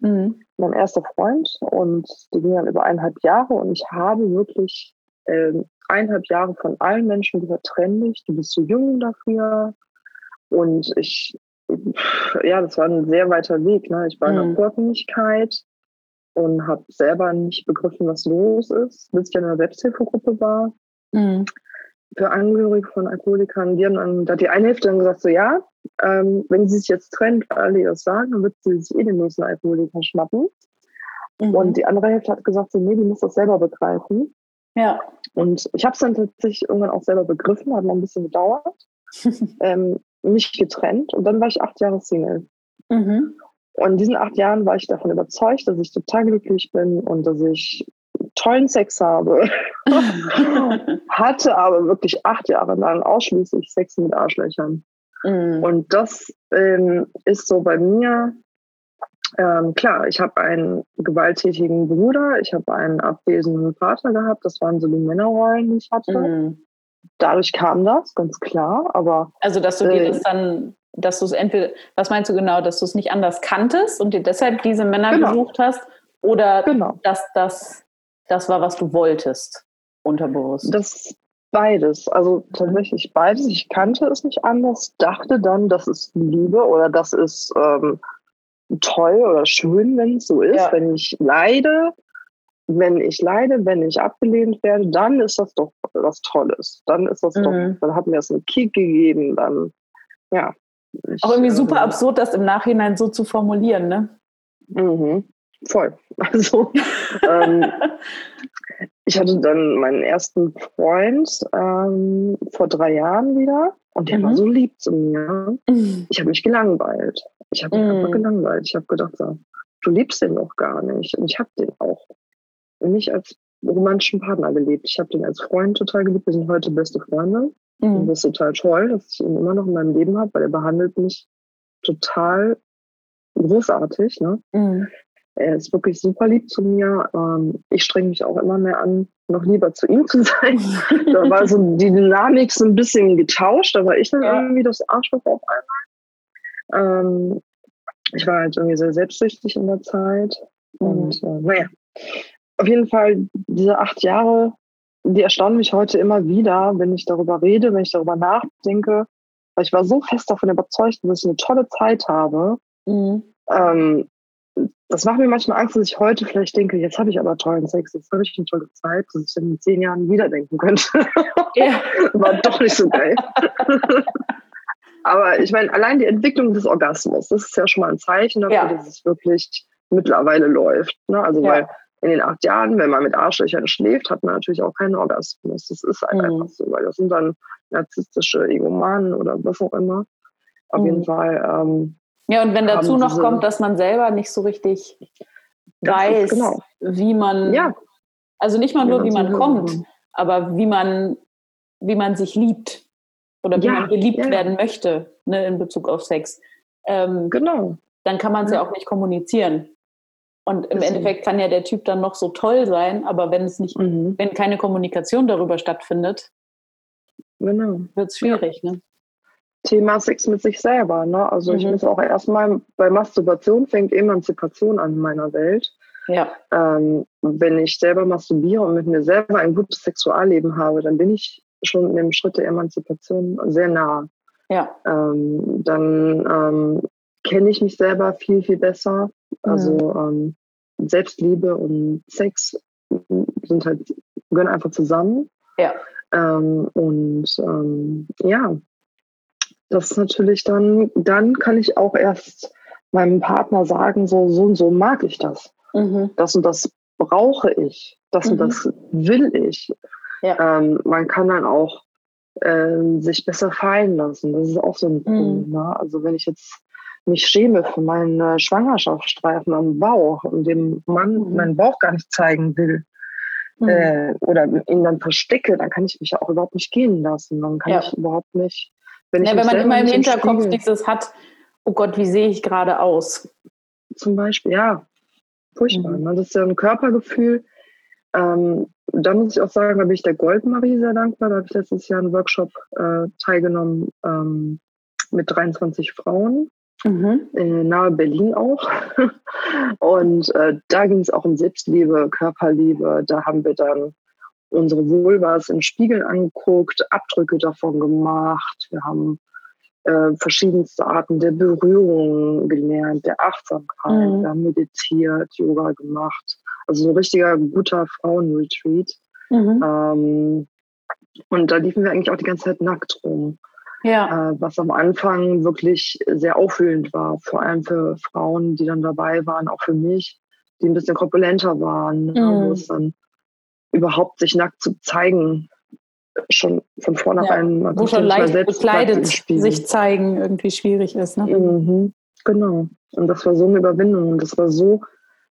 Mhm. Mein erster Freund und die ging dann über eineinhalb Jahre und ich habe wirklich äh, eineinhalb Jahre von allen Menschen gesagt, trenn dich, du bist zu jung dafür. Und ich, ja, das war ein sehr weiter Weg. Ne? Ich war mhm. in der Unabhängigkeit und habe selber nicht begriffen, was los ist, bis ich in einer Selbsthilfegruppe war. Mhm. Für Angehörige von Alkoholikern, die haben dann, da die eine Hälfte dann gesagt, so ja, ähm, wenn sie sich jetzt trennt, weil alle das sagen, dann wird sie sich eh den nächsten Alkoholiker schnappen. Mhm. Und die andere Hälfte hat gesagt, so, nee, die muss das selber begreifen. Ja. Und ich habe es dann tatsächlich irgendwann auch selber begriffen, hat noch ein bisschen gedauert, ähm, mich getrennt und dann war ich acht Jahre Single. Mhm. Und in diesen acht Jahren war ich davon überzeugt, dass ich total glücklich bin und dass ich tollen Sex habe. Hatte aber wirklich acht Jahre lang ausschließlich Sex mit Arschlöchern. Mhm. Und das ähm, ist so bei mir, ähm, klar, ich habe einen gewalttätigen Bruder, ich habe einen abwesenden Vater gehabt, das waren so die Männerrollen, die ich hatte. Mhm. Dadurch kam das, ganz klar, aber. Also, dass du dir äh, das dann, dass du es entweder, was meinst du genau, dass du es nicht anders kanntest und dir deshalb diese Männer genau. gesucht hast? Oder genau. dass das das war, was du wolltest, unterbewusst? Das, Beides, also tatsächlich beides. Ich kannte es nicht anders, dachte dann, das ist Liebe oder das ist ähm, toll oder schön, wenn es so ist. Ja. Wenn ich leide, wenn ich leide, wenn ich abgelehnt werde, dann ist das doch was Tolles. Dann ist das mhm. doch, dann hat mir das einen Kick gegeben, dann, ja. Ich, Auch irgendwie super ähm, absurd, das im Nachhinein so zu formulieren, ne? Mhm. voll. Also ähm, ich hatte dann meinen ersten Freund ähm, vor drei Jahren wieder und der mhm. war so lieb zu mir. Mhm. Ich habe mich gelangweilt. Ich habe mich mhm. einfach gelangweilt. Ich habe gedacht, so, du liebst den doch gar nicht. Und ich habe den auch nicht als romantischen Partner gelebt. Ich habe den als Freund total geliebt. Wir sind heute beste Freunde. Mhm. Das ist total toll, dass ich ihn immer noch in meinem Leben habe, weil er behandelt mich total großartig. Ne? Mhm. Er ist wirklich super lieb zu mir. Ähm, ich strenge mich auch immer mehr an, noch lieber zu ihm zu sein. da war so die Dynamik so ein bisschen getauscht. Da war ich dann ja. irgendwie das Arschloch auf einmal. Ähm, ich war halt irgendwie sehr selbstsüchtig in der Zeit. Mhm. Und äh, naja, auf jeden Fall diese acht Jahre, die erstaunen mich heute immer wieder, wenn ich darüber rede, wenn ich darüber nachdenke. Weil ich war so fest davon überzeugt, dass ich eine tolle Zeit habe. Mhm. Ähm, das macht mir manchmal Angst, dass ich heute vielleicht denke, jetzt habe ich aber tollen Sex, jetzt habe ich eine tolle Zeit, dass ich in zehn Jahren wieder denken könnte. Ja. War doch nicht so geil. aber ich meine, allein die Entwicklung des Orgasmus, das ist ja schon mal ein Zeichen dafür, ja. dass es wirklich mittlerweile läuft. Ne? Also ja. weil in den acht Jahren, wenn man mit Arschlöchern schläft, hat man natürlich auch keinen Orgasmus. Das ist halt mhm. einfach so, weil das sind dann narzisstische Egomanen oder was auch immer. Auf mhm. jeden Fall ähm, ja, und wenn dazu noch kommt, dass man selber nicht so richtig weiß, genau. wie man, ja. also nicht mal nur, wie man kommt, haben. aber wie man, wie man sich liebt oder wie ja, man geliebt ja. werden möchte ne, in Bezug auf Sex. Ähm, genau. Dann kann man es ja. auch nicht kommunizieren. Und im Deswegen. Endeffekt kann ja der Typ dann noch so toll sein, aber wenn es nicht, mhm. wenn keine Kommunikation darüber stattfindet, genau. wird es schwierig. Ne? Thema Sex mit sich selber. Ne? Also mhm. ich muss auch erstmal bei Masturbation fängt Emanzipation an in meiner Welt. Ja. Ähm, wenn ich selber masturbiere und mit mir selber ein gutes Sexualleben habe, dann bin ich schon in dem Schritt der Emanzipation sehr nah. Ja. Ähm, dann ähm, kenne ich mich selber viel, viel besser. Also mhm. Selbstliebe und Sex sind halt, gehören einfach zusammen. Ja. Ähm, und ähm, ja, das ist natürlich dann, dann kann ich auch erst meinem Partner sagen, so, so und so mag ich das. Mhm. Das und das brauche ich. Das mhm. und das will ich. Ja. Ähm, man kann dann auch äh, sich besser fallen lassen. Das ist auch so ein mhm. Punkt. Ne? Also wenn ich jetzt mich schäme für meinen Schwangerschaftsstreifen am Bauch und dem Mann mhm. meinen Bauch gar nicht zeigen will, mhm. äh, oder ihn dann verstecke, dann kann ich mich ja auch überhaupt nicht gehen lassen. Dann kann ja. ich überhaupt nicht wenn, ja, wenn man immer im Hinterkopf dieses hat, oh Gott, wie sehe ich gerade aus? Zum Beispiel, ja, furchtbar. Mhm. Ne? Das ist ja ein Körpergefühl. Ähm, da muss ich auch sagen, da bin ich der Goldmarie sehr dankbar. Da habe ich letztes Jahr einen Workshop äh, teilgenommen ähm, mit 23 Frauen. Mhm. Äh, nahe Berlin auch. Und äh, da ging es auch um Selbstliebe, Körperliebe. Da haben wir dann unsere Vulvas im Spiegel angeguckt, Abdrücke davon gemacht. Wir haben äh, verschiedenste Arten der Berührung gelernt, der Achtsamkeit. Mhm. Wir haben meditiert, Yoga gemacht. Also so ein richtiger guter Frauenretreat. Mhm. Ähm, und da liefen wir eigentlich auch die ganze Zeit nackt rum. Ja. Äh, was am Anfang wirklich sehr auffühlend war, vor allem für Frauen, die dann dabei waren, auch für mich, die ein bisschen korpulenter waren, ne, mhm. wo es dann überhaupt sich nackt zu zeigen, schon von vornherein. Ja, wo schon leicht bekleidet sich zeigen irgendwie schwierig ist. Ne? Mhm, genau. Und das war so eine Überwindung. Und das war so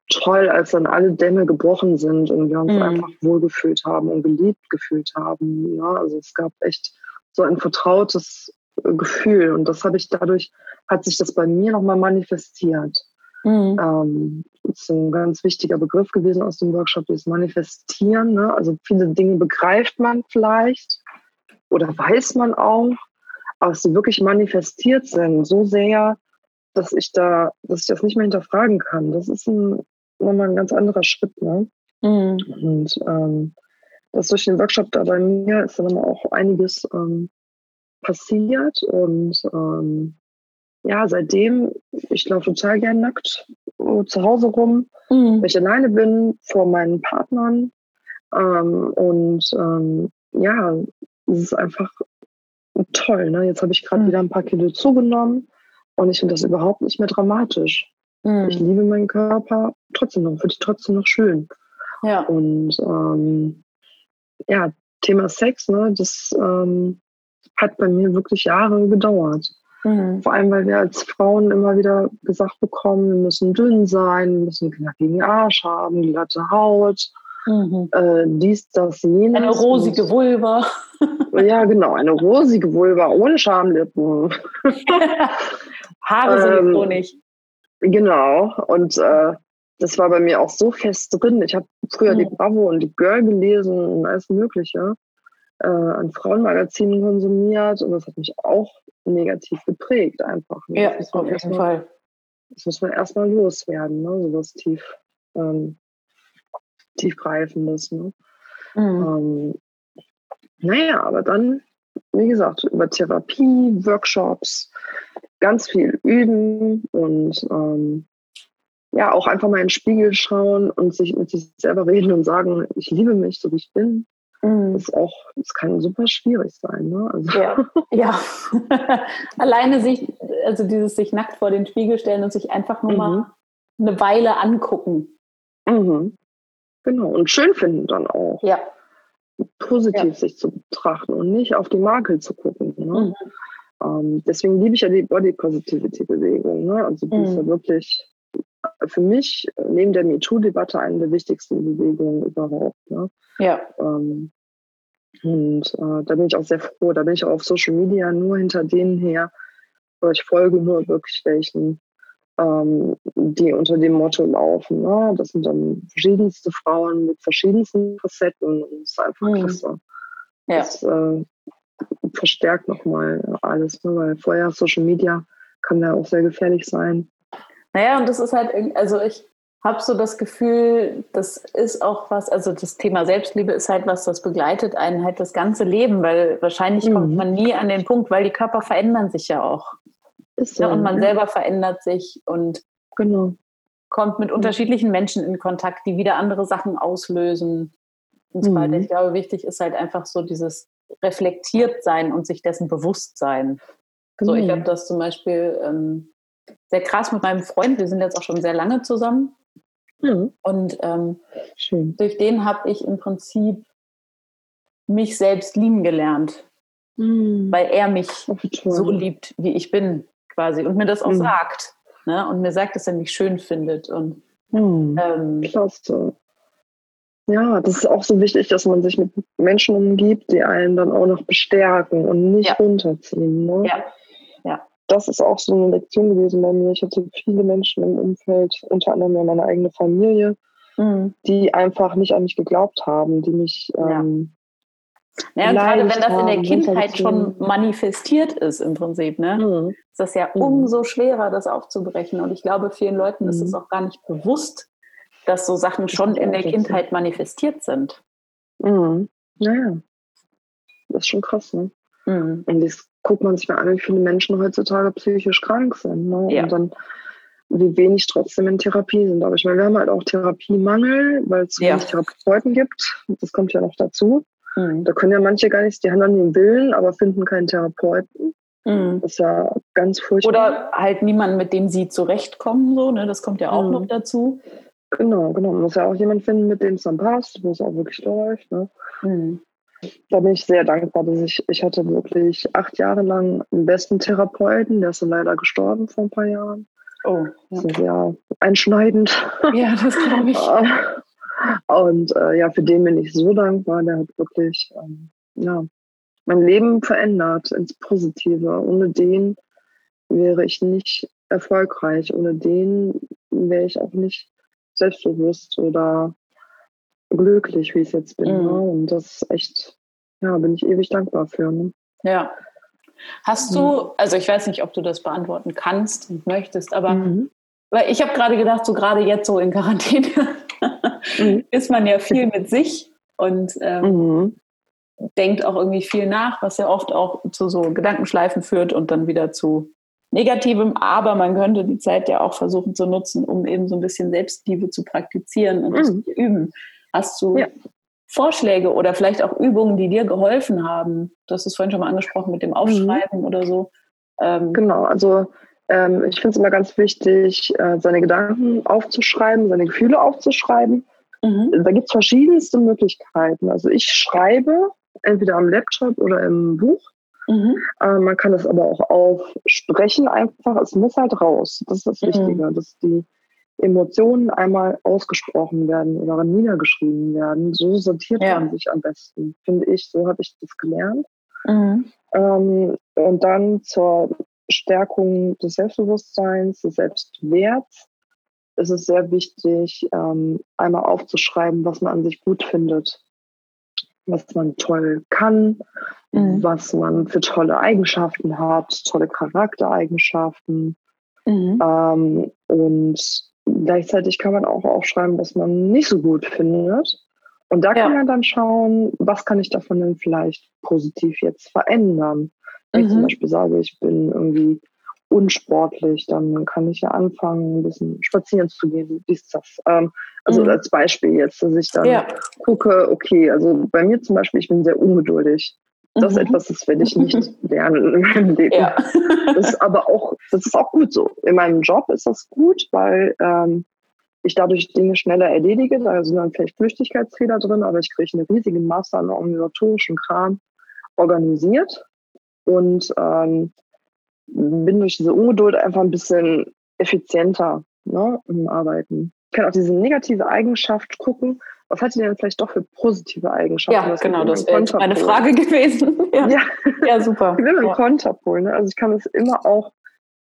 toll, als dann alle Dämme gebrochen sind und wir uns mhm. einfach wohlgefühlt haben und geliebt gefühlt haben. Ja, also es gab echt so ein vertrautes Gefühl. Und das habe ich dadurch, hat sich das bei mir nochmal manifestiert. Mhm. Ähm, das ist ein ganz wichtiger Begriff gewesen aus dem Workshop, das Manifestieren. Ne? Also viele Dinge begreift man vielleicht oder weiß man auch, aber sie wirklich manifestiert sind, so sehr, dass ich da, dass ich das nicht mehr hinterfragen kann. Das ist ein, nochmal ein ganz anderer Schritt. Ne? Mhm. Und ähm, das durch den Workshop da bei mir ist dann auch einiges ähm, passiert und ähm, ja, seitdem, ich laufe total gern nackt zu Hause rum, mhm. wenn ich alleine bin, vor meinen Partnern. Ähm, und ähm, ja, es ist einfach toll. Ne? Jetzt habe ich gerade mhm. wieder ein paar Kilo zugenommen und ich finde das überhaupt nicht mehr dramatisch. Mhm. Ich liebe meinen Körper trotzdem noch, finde ich trotzdem noch schön. Ja. Und ähm, ja, Thema Sex, ne, das ähm, hat bei mir wirklich Jahre gedauert. Mhm. Vor allem, weil wir als Frauen immer wieder gesagt bekommen, wir müssen dünn sein, wir müssen einen knackigen Arsch haben, glatte Haut, mhm. äh, dies, das, jenes. Eine rosige Vulva. ja, genau, eine rosige Vulva ohne Schamlippen. Haare sowieso ähm, nicht. Genau, und äh, das war bei mir auch so fest drin. Ich habe früher mhm. die Bravo und die Girl gelesen und alles Mögliche äh, an Frauenmagazinen konsumiert und das hat mich auch negativ geprägt einfach. Ne? Ja, auf jeden mal, Fall. Das muss man erstmal loswerden, ne? so was tief, ähm, tiefgreifendes. Ne? Mhm. Ähm, naja, aber dann, wie gesagt, über Therapie, Workshops, ganz viel üben und ähm, ja, auch einfach mal in den Spiegel schauen und sich mit sich selber reden und sagen, ich liebe mich, so wie ich bin. Mhm. Das ist auch, das kann super schwierig sein. Ne? Also. Ja, ja. alleine sich, also dieses sich nackt vor den Spiegel stellen und sich einfach nur mhm. mal eine Weile angucken. Mhm. Genau, und schön finden dann auch. Ja. Positiv ja. sich zu betrachten und nicht auf die Makel zu gucken. Ne? Mhm. Ähm, deswegen liebe ich ja die Body Positivity Bewegung. Ne? Also die ist ja mhm. wirklich für mich neben der MeToo-Debatte eine der wichtigsten Bewegungen überhaupt. Ne? Ja. Ähm, und äh, da bin ich auch sehr froh. Da bin ich auch auf Social Media nur hinter denen her, weil ich folge nur wirklich welchen, ähm, die unter dem Motto laufen. Ne? Das sind dann verschiedenste Frauen mit verschiedensten Facetten und es ist einfach mhm. klasse. Ja. Das äh, verstärkt nochmal alles, ne? weil vorher Social Media kann ja auch sehr gefährlich sein. Naja, und das ist halt, also ich habe so das Gefühl, das ist auch was, also das Thema Selbstliebe ist halt was, das begleitet einen halt das ganze Leben, weil wahrscheinlich mhm. kommt man nie an den Punkt, weil die Körper verändern sich ja auch. Ist so, ja, und man ja. selber verändert sich und genau. kommt mit unterschiedlichen Menschen in Kontakt, die wieder andere Sachen auslösen. Und so mhm. weiter. Ich glaube, wichtig ist halt einfach so dieses reflektiert sein und sich dessen bewusst sein. Genau. So, ich genau. habe das zum Beispiel ähm, sehr krass mit meinem Freund. Wir sind jetzt auch schon sehr lange zusammen. Mhm. Und ähm, durch den habe ich im Prinzip mich selbst lieben gelernt, mhm. weil er mich so liebt, wie ich bin, quasi. Und mir das auch mhm. sagt. Ne? Und mir sagt, dass er mich schön findet. Und, mhm. ähm, Klasse. Ja, das ist auch so wichtig, dass man sich mit Menschen umgibt, die einen dann auch noch bestärken und nicht ja. runterziehen. Ne? Ja, ja das ist auch so eine Lektion gewesen bei mir. Ich hatte viele Menschen im Umfeld, unter anderem ja meine eigene Familie, mhm. die einfach nicht an mich geglaubt haben, die mich. Ähm, ja, und gerade wenn das in der Kindheit schon manifestiert ist, im Prinzip, ne, mhm. ist das ja mhm. umso schwerer, das aufzubrechen. Und ich glaube, vielen Leuten ist es mhm. auch gar nicht bewusst, dass so Sachen schon in der Kindheit manifestiert sind. Mhm. Naja, das ist schon krass, ne? Mhm. Und das guckt man sich mal an, wie viele Menschen heutzutage psychisch krank sind. Ne? Ja. Und dann wie wenig trotzdem in Therapie sind. Aber ich meine, wir haben halt auch Therapiemangel, weil es ja. wenig Therapeuten gibt. Das kommt ja noch dazu. Mhm. Da können ja manche gar nichts, die haben dann den Willen, aber finden keinen Therapeuten. Mhm. Das ist ja ganz furchtbar. Oder halt niemanden, mit dem sie zurechtkommen, so, ne? Das kommt ja auch mhm. noch dazu. Genau, genau. Man muss ja auch jemanden finden, mit dem es dann passt, wo es auch wirklich läuft. Ne? Mhm da bin ich sehr dankbar, dass ich, ich hatte wirklich acht Jahre lang einen besten Therapeuten, der ist dann leider gestorben vor ein paar Jahren. Oh, ja. Das ist sehr einschneidend. Ja, das glaube ich. Und äh, ja, für den bin ich so dankbar. Der hat wirklich ähm, ja, mein Leben verändert ins Positive. Ohne den wäre ich nicht erfolgreich. Ohne den wäre ich auch nicht selbstbewusst oder glücklich, wie ich jetzt bin. Mhm. Ne? Und das ist echt, ja, bin ich ewig dankbar für. Ne? Ja. Hast du, also ich weiß nicht, ob du das beantworten kannst und möchtest, aber mhm. weil ich habe gerade gedacht, so gerade jetzt so in Quarantäne mhm. ist man ja viel mit sich und ähm, mhm. denkt auch irgendwie viel nach, was ja oft auch zu so Gedankenschleifen führt und dann wieder zu Negativem, aber man könnte die Zeit ja auch versuchen zu nutzen, um eben so ein bisschen Selbstliebe zu praktizieren und mhm. zu üben. Hast du ja. Vorschläge oder vielleicht auch Übungen, die dir geholfen haben? Du hast es vorhin schon mal angesprochen mit dem Aufschreiben mhm. oder so. Ähm, genau, also Ähm, ich finde es immer ganz wichtig, äh, seine Gedanken aufzuschreiben, seine Gefühle aufzuschreiben. Mhm. Da gibt es verschiedenste Möglichkeiten. Also ich schreibe entweder am Laptop oder im Buch. Mhm. Äh, man kann es aber auch aufsprechen einfach. Es muss halt raus. Das ist das mhm. Wichtige, dass die Emotionen einmal ausgesprochen werden oder niedergeschrieben werden. So sortiert ja. man sich am besten, finde ich. So habe ich das gelernt. Mhm. Ähm, und dann zur Stärkung des Selbstbewusstseins, des Selbstwerts ist es sehr wichtig, ähm, einmal aufzuschreiben, was man an sich gut findet, was man toll kann, mhm. was man für tolle Eigenschaften hat, tolle Charaktereigenschaften. Mhm. Ähm, und gleichzeitig kann man auch aufschreiben, was man nicht so gut findet. Und da ja. kann man dann schauen, was kann ich davon denn vielleicht positiv jetzt verändern. Wenn mhm. ich zum mhm. Beispiel sage, ich bin irgendwie unsportlich, dann kann ich ja anfangen, ein bisschen spazieren zu gehen, dies, das. Ähm, also mhm. als Beispiel jetzt, dass ich dann ja. gucke, okay, also bei mir zum Beispiel, ich bin sehr ungeduldig. Das mhm. ist etwas, das werde ich nicht lernen in meinem Leben. Ja. Das ist aber auch, das ist auch gut so. In meinem Job ist das gut, weil ähm, ich dadurch Dinge schneller erledige. Da sind dann vielleicht Flüchtigkeitsfehler drin, aber ich kriege eine riesige Masse an organisatorischen Kram organisiert und ähm, bin durch diese Ungeduld einfach ein bisschen effizienter ne, im Arbeiten. Ich kann auch diese negative Eigenschaft gucken, was hat die denn vielleicht doch für positive Eigenschaften? Ja, das genau, das wäre meine Frage gewesen. ja. ja. ja, super. Ich bin ein ja. Konterpol. Ne? Also ich kann es immer auch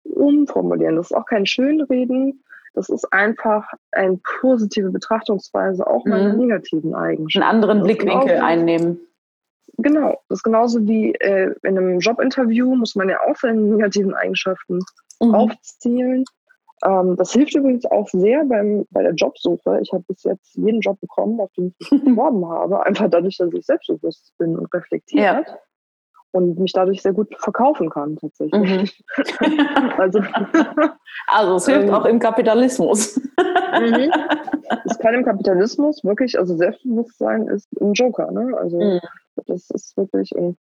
umformulieren. Das ist auch kein Schönreden. Das ist einfach eine positive Betrachtungsweise auch meiner mhm. negativen Eigenschaften. Einen anderen Blickwinkel einnehmen. Genau, das ist genauso wie äh, in einem Jobinterview muss man ja auch seine negativen Eigenschaften mhm. aufzählen. Ähm, das hilft übrigens auch sehr beim, bei der Jobsuche. Ich habe bis jetzt jeden Job bekommen, auf den ich mich beworben habe, einfach dadurch, dass ich selbstbewusst bin und reflektiert. Ja. Und mich dadurch sehr gut verkaufen kann, tatsächlich. Mhm. also, also, es hilft ähm, auch im Kapitalismus. mhm. Es kann im Kapitalismus wirklich, also Selbstbewusstsein ist ein Joker. Ne? Also, mhm. Das ist wirklich, und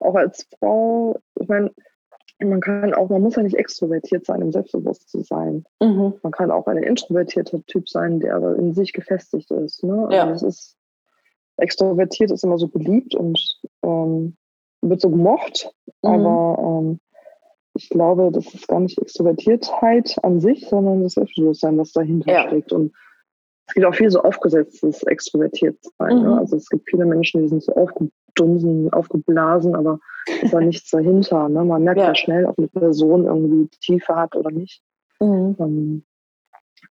auch als Frau, ich meine, man kann auch, man muss ja nicht extrovertiert sein, um selbstbewusst zu sein. Mhm. Man kann auch ein introvertierter Typ sein, der aber in sich gefestigt ist. Ne? Also ja. es ist, extrovertiert ist immer so beliebt und ähm, wird so gemocht, mhm. aber ähm, ich glaube, das ist gar nicht Extrovertiertheit an sich, sondern das Selbstbewusstsein, was dahinter ja. steckt. Und es gibt auch viel so aufgesetztes Extrovertiertsein. Ne? Mhm. Ne? Also es gibt viele Menschen, die sind so aufgedunsen, aufgeblasen, aber ist da nichts dahinter. Ne? Man merkt ja. ja. schnell, ob eine Person irgendwie Tiefe hat oder nicht. Mhm. Ähm,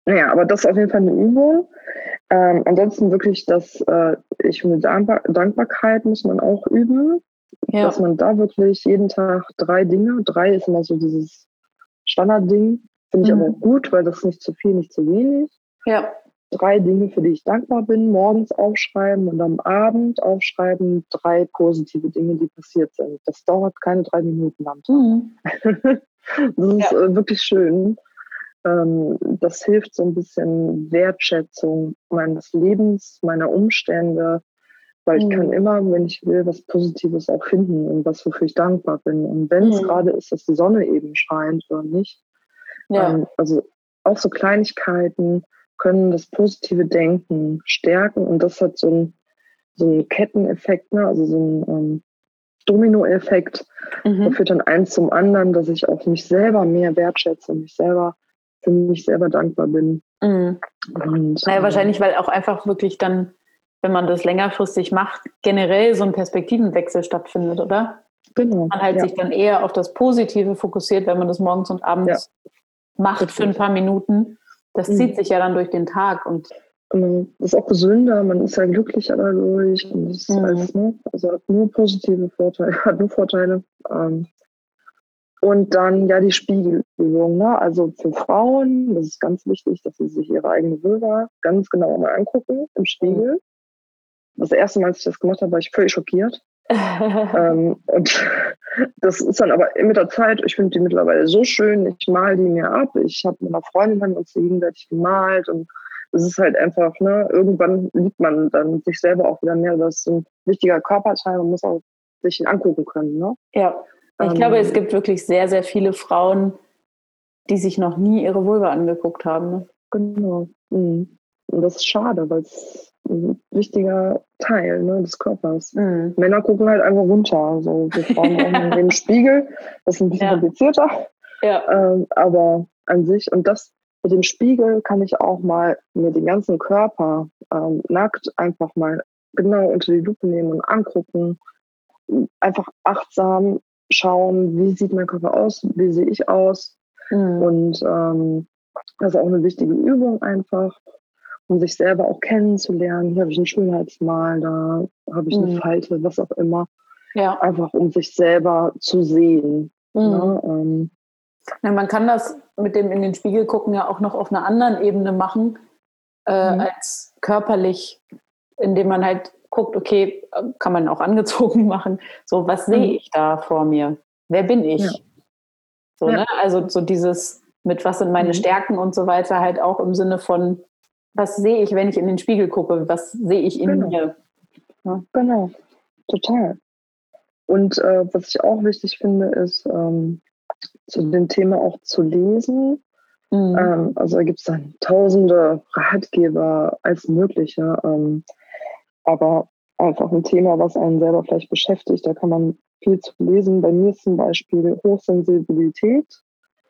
naja, aber das ist auf jeden Fall eine Übung. Ähm, ansonsten wirklich, dass äh, ich finde, Dankbar Dankbarkeit muss man auch üben. Ja. Dass man da wirklich jeden Tag drei Dinge, drei ist immer so dieses Standardding, finde ich mhm. aber gut, weil das ist nicht zu viel, nicht zu wenig. Ja drei Dinge, für die ich dankbar bin, morgens aufschreiben und am Abend aufschreiben drei positive Dinge, die passiert sind. Das dauert keine drei Minuten am Tag. Mhm. das ist ja. Äh, wirklich schön. Ähm, das hilft so ein bisschen Wertschätzung meines Lebens, meiner Umstände, weil ich mhm. kann immer, wenn ich will, was Positives auch finden und was wofür ich dankbar bin. Und wenn es mhm. gerade ist, dass die Sonne eben scheint oder nicht. Ja. Ähm, also auch so Kleinigkeiten, können das positive Denken stärken und das hat so einen, so einen Ketteneffekt, ne? also so einen ähm, Dominoeffekt. Mhm. Da führt dann eins zum anderen, dass ich auch mich selber mehr wertschätze, mich selber für mich selber dankbar bin. Mhm. Und, naja, äh, wahrscheinlich, weil auch einfach wirklich dann, wenn man das längerfristig macht, generell so ein Perspektivenwechsel stattfindet, oder? Genau. Man halt ja. sich dann eher auf das Positive fokussiert, wenn man das morgens und abends ja. macht für ein paar Minuten das mhm. zieht sich ja dann durch den Tag und. Das ist auch gesünder, man ist ja glücklicher dadurch. Und das mhm. alles, ne? Also hat nur positive Vorteile, hat nur Vorteile. Ähm, und dann ja die Spiegelübung. Ne? Also für Frauen, das ist ganz wichtig, dass sie sich ihre eigene Vulva ganz genau mal angucken im Spiegel. Das erste Mal, als ich das gemacht habe, war ich völlig schockiert. Ähm, und das ist dann aber mit der Zeit, ich finde die mittlerweile so schön, ich mal die mir ab. Ich habe mit einer Freundin haben uns gegenseitig gemalt und es ist halt einfach, ne, irgendwann liebt man dann sich selber auch wieder mehr. Das ist ein wichtiger Körperteil, man muss auch sich ihn angucken können. Ne? Ja, ich ähm, glaube, es gibt wirklich sehr, sehr viele Frauen, die sich noch nie ihre Vulva angeguckt haben. Ne? Genau. Mhm. Und das ist schade, weil es ein wichtiger Teil ne, des Körpers. Mhm. Männer gucken halt einfach runter. Also wir Frauen brauchen den Spiegel. Das ist ein bisschen ja. komplizierter. Ja. Ähm, aber an sich, und das mit dem Spiegel kann ich auch mal mir den ganzen Körper ähm, nackt einfach mal genau unter die Lupe nehmen und angucken. Einfach achtsam schauen, wie sieht mein Körper aus, wie sehe ich aus. Mhm. Und ähm, das ist auch eine wichtige Übung einfach, um sich selber auch kennenzulernen. Hier habe ich ein Schönheitsmal, da habe ich eine mhm. Falte, was auch immer. Ja. Einfach um sich selber zu sehen. Mhm. Ne? Ähm, ja, man kann das mit dem in den Spiegel gucken ja auch noch auf einer anderen Ebene machen, äh, mhm. als körperlich, indem man halt guckt, okay, kann man auch angezogen machen. So, was sehe mhm. ich da vor mir? Wer bin ich? Ja. So. Ne? Also so dieses mit was sind meine mhm. Stärken und so weiter, halt auch im Sinne von, was sehe ich, wenn ich in den Spiegel gucke, was sehe ich in genau. mir? Ja. Genau, total. Und äh, was ich auch wichtig finde, ist, ähm, zu dem Thema auch zu lesen. Mhm. Ähm, also da gibt es dann tausende Ratgeber als mögliche. Ähm, aber einfach ein Thema, was einen selber vielleicht beschäftigt, da kann man viel zu lesen. Bei mir ist zum Beispiel Hochsensibilität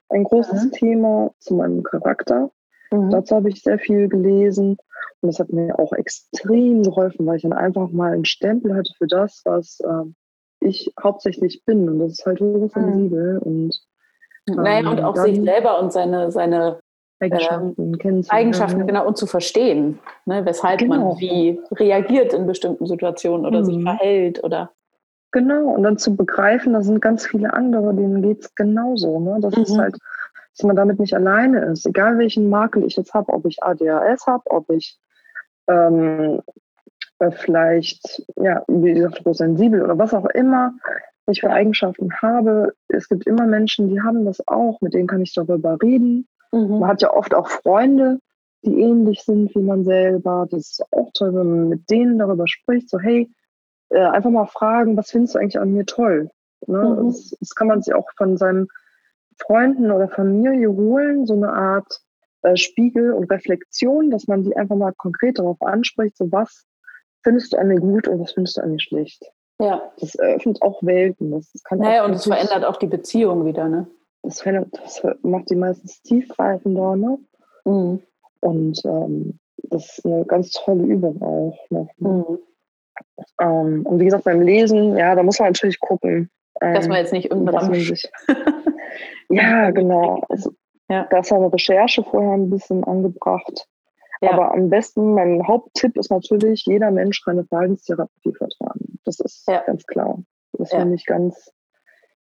ein großes mhm. Thema zu meinem Charakter. Mhm. Dazu habe ich sehr viel gelesen und das hat mir auch extrem geholfen, weil ich dann einfach mal einen Stempel hatte für das, was äh, ich hauptsächlich bin und das ist halt hochsensibel mhm. und naja, und ähm, auch sich selber und seine, seine Eigenschaften, ähm, Eigenschaften genau, und zu verstehen, ne, weshalb genau. man wie reagiert in bestimmten Situationen oder mhm. sich verhält oder. Genau, und dann zu begreifen, da sind ganz viele andere, denen geht es genauso. Ne? Das mhm. ist halt, dass man damit nicht alleine ist. Egal welchen Makel ich jetzt habe, ob ich ADHS habe, ob ich ähm, äh, vielleicht, ja, wie gesagt, sensibel oder was auch immer ich für Eigenschaften habe. Es gibt immer Menschen, die haben das auch, mit denen kann ich darüber reden. Mhm. Man hat ja oft auch Freunde, die ähnlich sind wie man selber. Das ist auch toll, wenn man mit denen darüber spricht, so hey, äh, einfach mal fragen, was findest du eigentlich an mir toll? Ne? Mhm. Das, das, kann man sich auch von seinen Freunden oder Familie holen, so eine Art äh, Spiegel und Reflexion, dass man die einfach mal konkret darauf anspricht, so was findest du an mir gut und was findest du an mir schlecht. Ja. Das eröffnet auch Welten. Das, das kann naja, und es verändert auch die Beziehung wieder, ne? Das, verändert, das macht die meistens tiefgreifender, ne? Mhm. Und ähm, das ist eine ganz tolle Übung auch. Ne? Mhm. Ähm, und wie gesagt, beim Lesen, ja, da muss man natürlich gucken. Ähm, dass man jetzt nicht irgendwann sich. ja, genau. Also, ja. Da ist eine Recherche vorher ein bisschen angebracht. Ja. Aber am besten, mein Haupttipp ist natürlich, jeder Mensch kann eine Verhaltenstherapie vertragen. Das ist ja. ganz klar. Das ja. finde ich ganz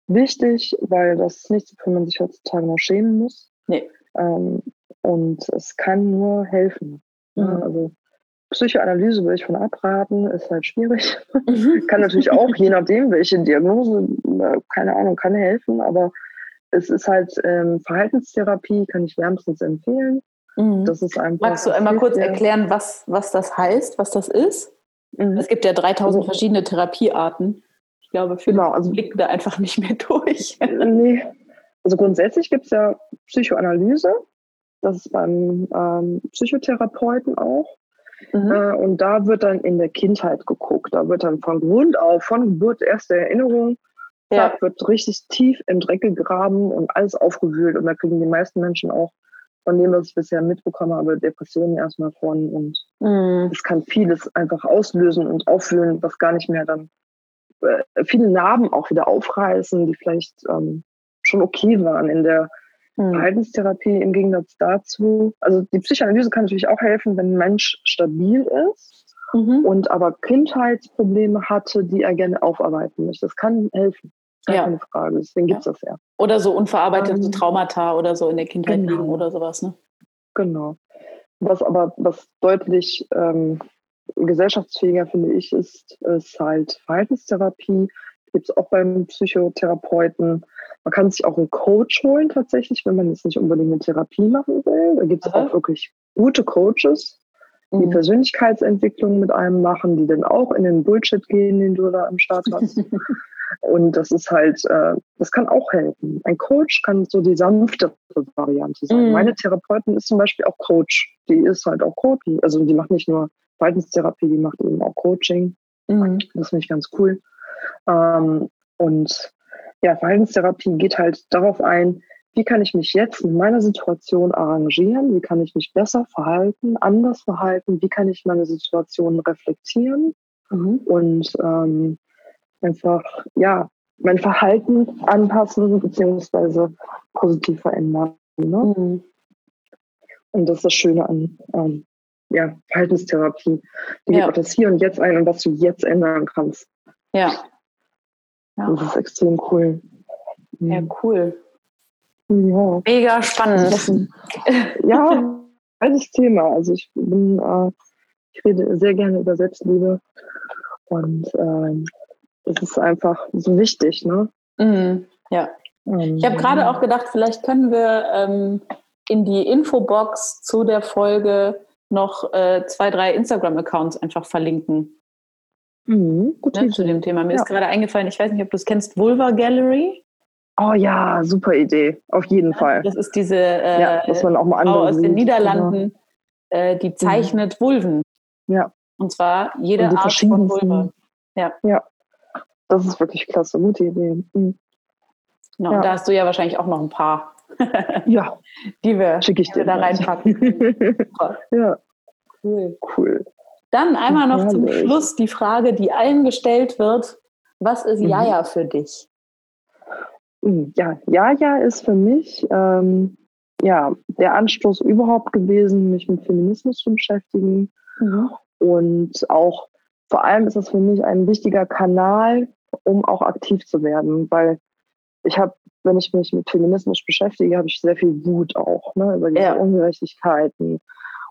wichtig, weil das ist nichts, wofür man sich heutzutage noch schämen muss. Nee. Ähm, und es kann nur helfen. Mhm. Ja, also Psychoanalyse würde ich von abraten, ist halt schwierig. Mhm. kann natürlich auch, je nachdem, welche Diagnose, äh, keine Ahnung, kann helfen, aber es ist halt ähm, Verhaltenstherapie, kann ich wärmstens empfehlen. Mhm. Das ist einfach. Magst du einmal kurz erklären, was, was das heißt, was das ist? Mhm. Es gibt ja 3000 also, verschiedene Therapiearten. Ich glaube, viele genau, also, blicken da einfach nicht mehr durch. nee. Also grundsätzlich gibt es ja Psychoanalyse. Das ist beim ähm, Psychotherapeuten auch. Mhm. Äh, und da wird dann in der Kindheit geguckt. Da wird dann von Grund auf, von Geburt, erste Erinnerung, ja. wird richtig tief im Dreck gegraben und alles aufgewühlt. Und da kriegen die meisten Menschen auch von dem, was ich bisher mitbekommen habe, Depressionen erstmal von. Und mhm. es kann vieles einfach auslösen und auffühlen, was gar nicht mehr dann äh, viele Narben auch wieder aufreißen, die vielleicht ähm, schon okay waren in der mhm. Verhaltenstherapie im Gegensatz dazu. Also die Psychoanalyse kann natürlich auch helfen, wenn ein Mensch stabil ist mhm. und aber Kindheitsprobleme hatte, die er gerne aufarbeiten möchte. Das kann helfen. Gar ja. keine Frage. Deswegen gibt es das ja. Oder so unverarbeitete ähm, Traumata oder so in der Kindheit genau. liegen oder sowas, ne? Genau. Was aber, was deutlich ähm, gesellschaftsfähiger, finde ich, ist, ist halt Verhaltenstherapie. Gibt es auch beim Psychotherapeuten. Man kann sich auch einen Coach holen tatsächlich, wenn man jetzt nicht unbedingt eine Therapie machen will. Da gibt es auch wirklich gute Coaches, die mhm. Persönlichkeitsentwicklung mit einem machen, die dann auch in den Bullshit gehen, den du da am Start hast. Und das ist halt, äh, das kann auch helfen. Ein Coach kann so die sanftere Variante sein. Mhm. Meine Therapeutin ist zum Beispiel auch Coach. Die ist halt auch Coach. Also die macht nicht nur Verhaltenstherapie, die macht eben auch Coaching. Mhm. Das finde ich ganz cool. Ähm, und ja, Verhaltenstherapie geht halt darauf ein, wie kann ich mich jetzt in meiner Situation arrangieren? Wie kann ich mich besser verhalten, anders verhalten? Wie kann ich meine Situation reflektieren? Mhm. Und ähm, einfach, ja, mein Verhalten anpassen beziehungsweise positiv verändern. Ne? Mhm. Und das ist das Schöne an ähm, ja, Verhaltenstherapie. Die ja. geht das Hier und Jetzt ein und was du jetzt ändern kannst. Ja. Ja. Das ist extrem cool. Ja, mhm. cool. Ja. Mega spannend. ja, altes Thema. Also ich bin, äh, ich rede sehr gerne über Selbstliebe und äh, es ist einfach so wichtig, ne? Mhm. Ja. Ähm, ich habe gerade auch gedacht, vielleicht können wir ähm, in die Infobox zu der Folge noch äh, zwei, drei Instagram-Accounts einfach verlinken. Mhm, gut ne, zu dem Thema. Mir ja. ist gerade eingefallen, ich weiß nicht, ob du es kennst, Vulva Gallery. Oh ja, super Idee, auf jeden Fall. Das ist diese äh, ja, dass man auch mal Frau aus den Niederlanden, äh, die mhm. zeichnet mhm. Vulven. Ja. Und zwar jede Art von Vulva. Ja. ja, das ist wirklich klasse, gute Idee. Mhm. Genau, ja. da hast du ja wahrscheinlich auch noch ein paar, ja. die wir, Schick ich dir da reinpacken. ja, cool. cool. Dann einmal noch zum Schluss die Frage, die allen gestellt wird. Was ist mhm. Jaja für dich? Hm, ja, Jaja ist für mich ähm, ja, der Anstoß überhaupt gewesen, mich mit Feminismus zu beschäftigen. Mhm. Und auch vor allem ist es für mich ein wichtiger Kanal, um auch aktiv zu werden, weil ich habe, wenn ich mich mit Feminismus beschäftige, habe ich sehr viel Wut auch ne, über diese ja. Ungerechtigkeiten.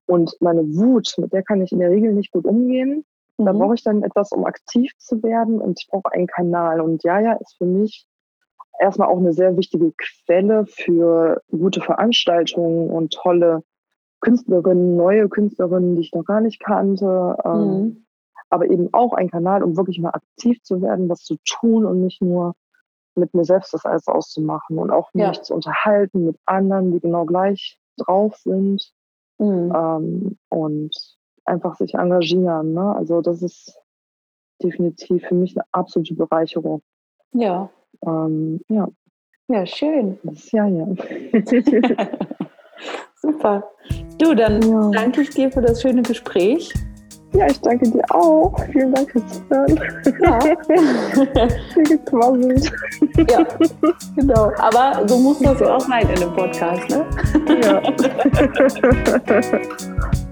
Und meine Wut, mit der kann ich in der Regel nicht gut umgehen. Mhm. Da brauche ich dann etwas, um aktiv zu werden und ich brauche einen Kanal. Und Jaja ist für mich erstmal auch eine sehr wichtige Quelle für gute Veranstaltungen und tolle Künstlerinnen, neue Künstlerinnen, die ich noch gar nicht kannte. Ähm, mhm. Aber eben auch ein Kanal, um wirklich mal aktiv zu werden, was zu tun und nicht nur mit mir selbst das alles auszumachen und auch mich zu unterhalten mit anderen, die genau gleich drauf sind mhm. ähm, und einfach sich engagieren. Ne? Also das ist definitiv für mich eine absolute Bereicherung. Ja, ähm, ja. Ja, schön. Ja, ja. Super. Du, dann ja. danke ich dir für das schöne Gespräch. Ja, ich danke dir auch. Vielen Dank fürs Zuhören. Ja. Viel gequasselt. Ja, genau. Aber so muss das ja auch sein in einem Podcast, ne? Ja.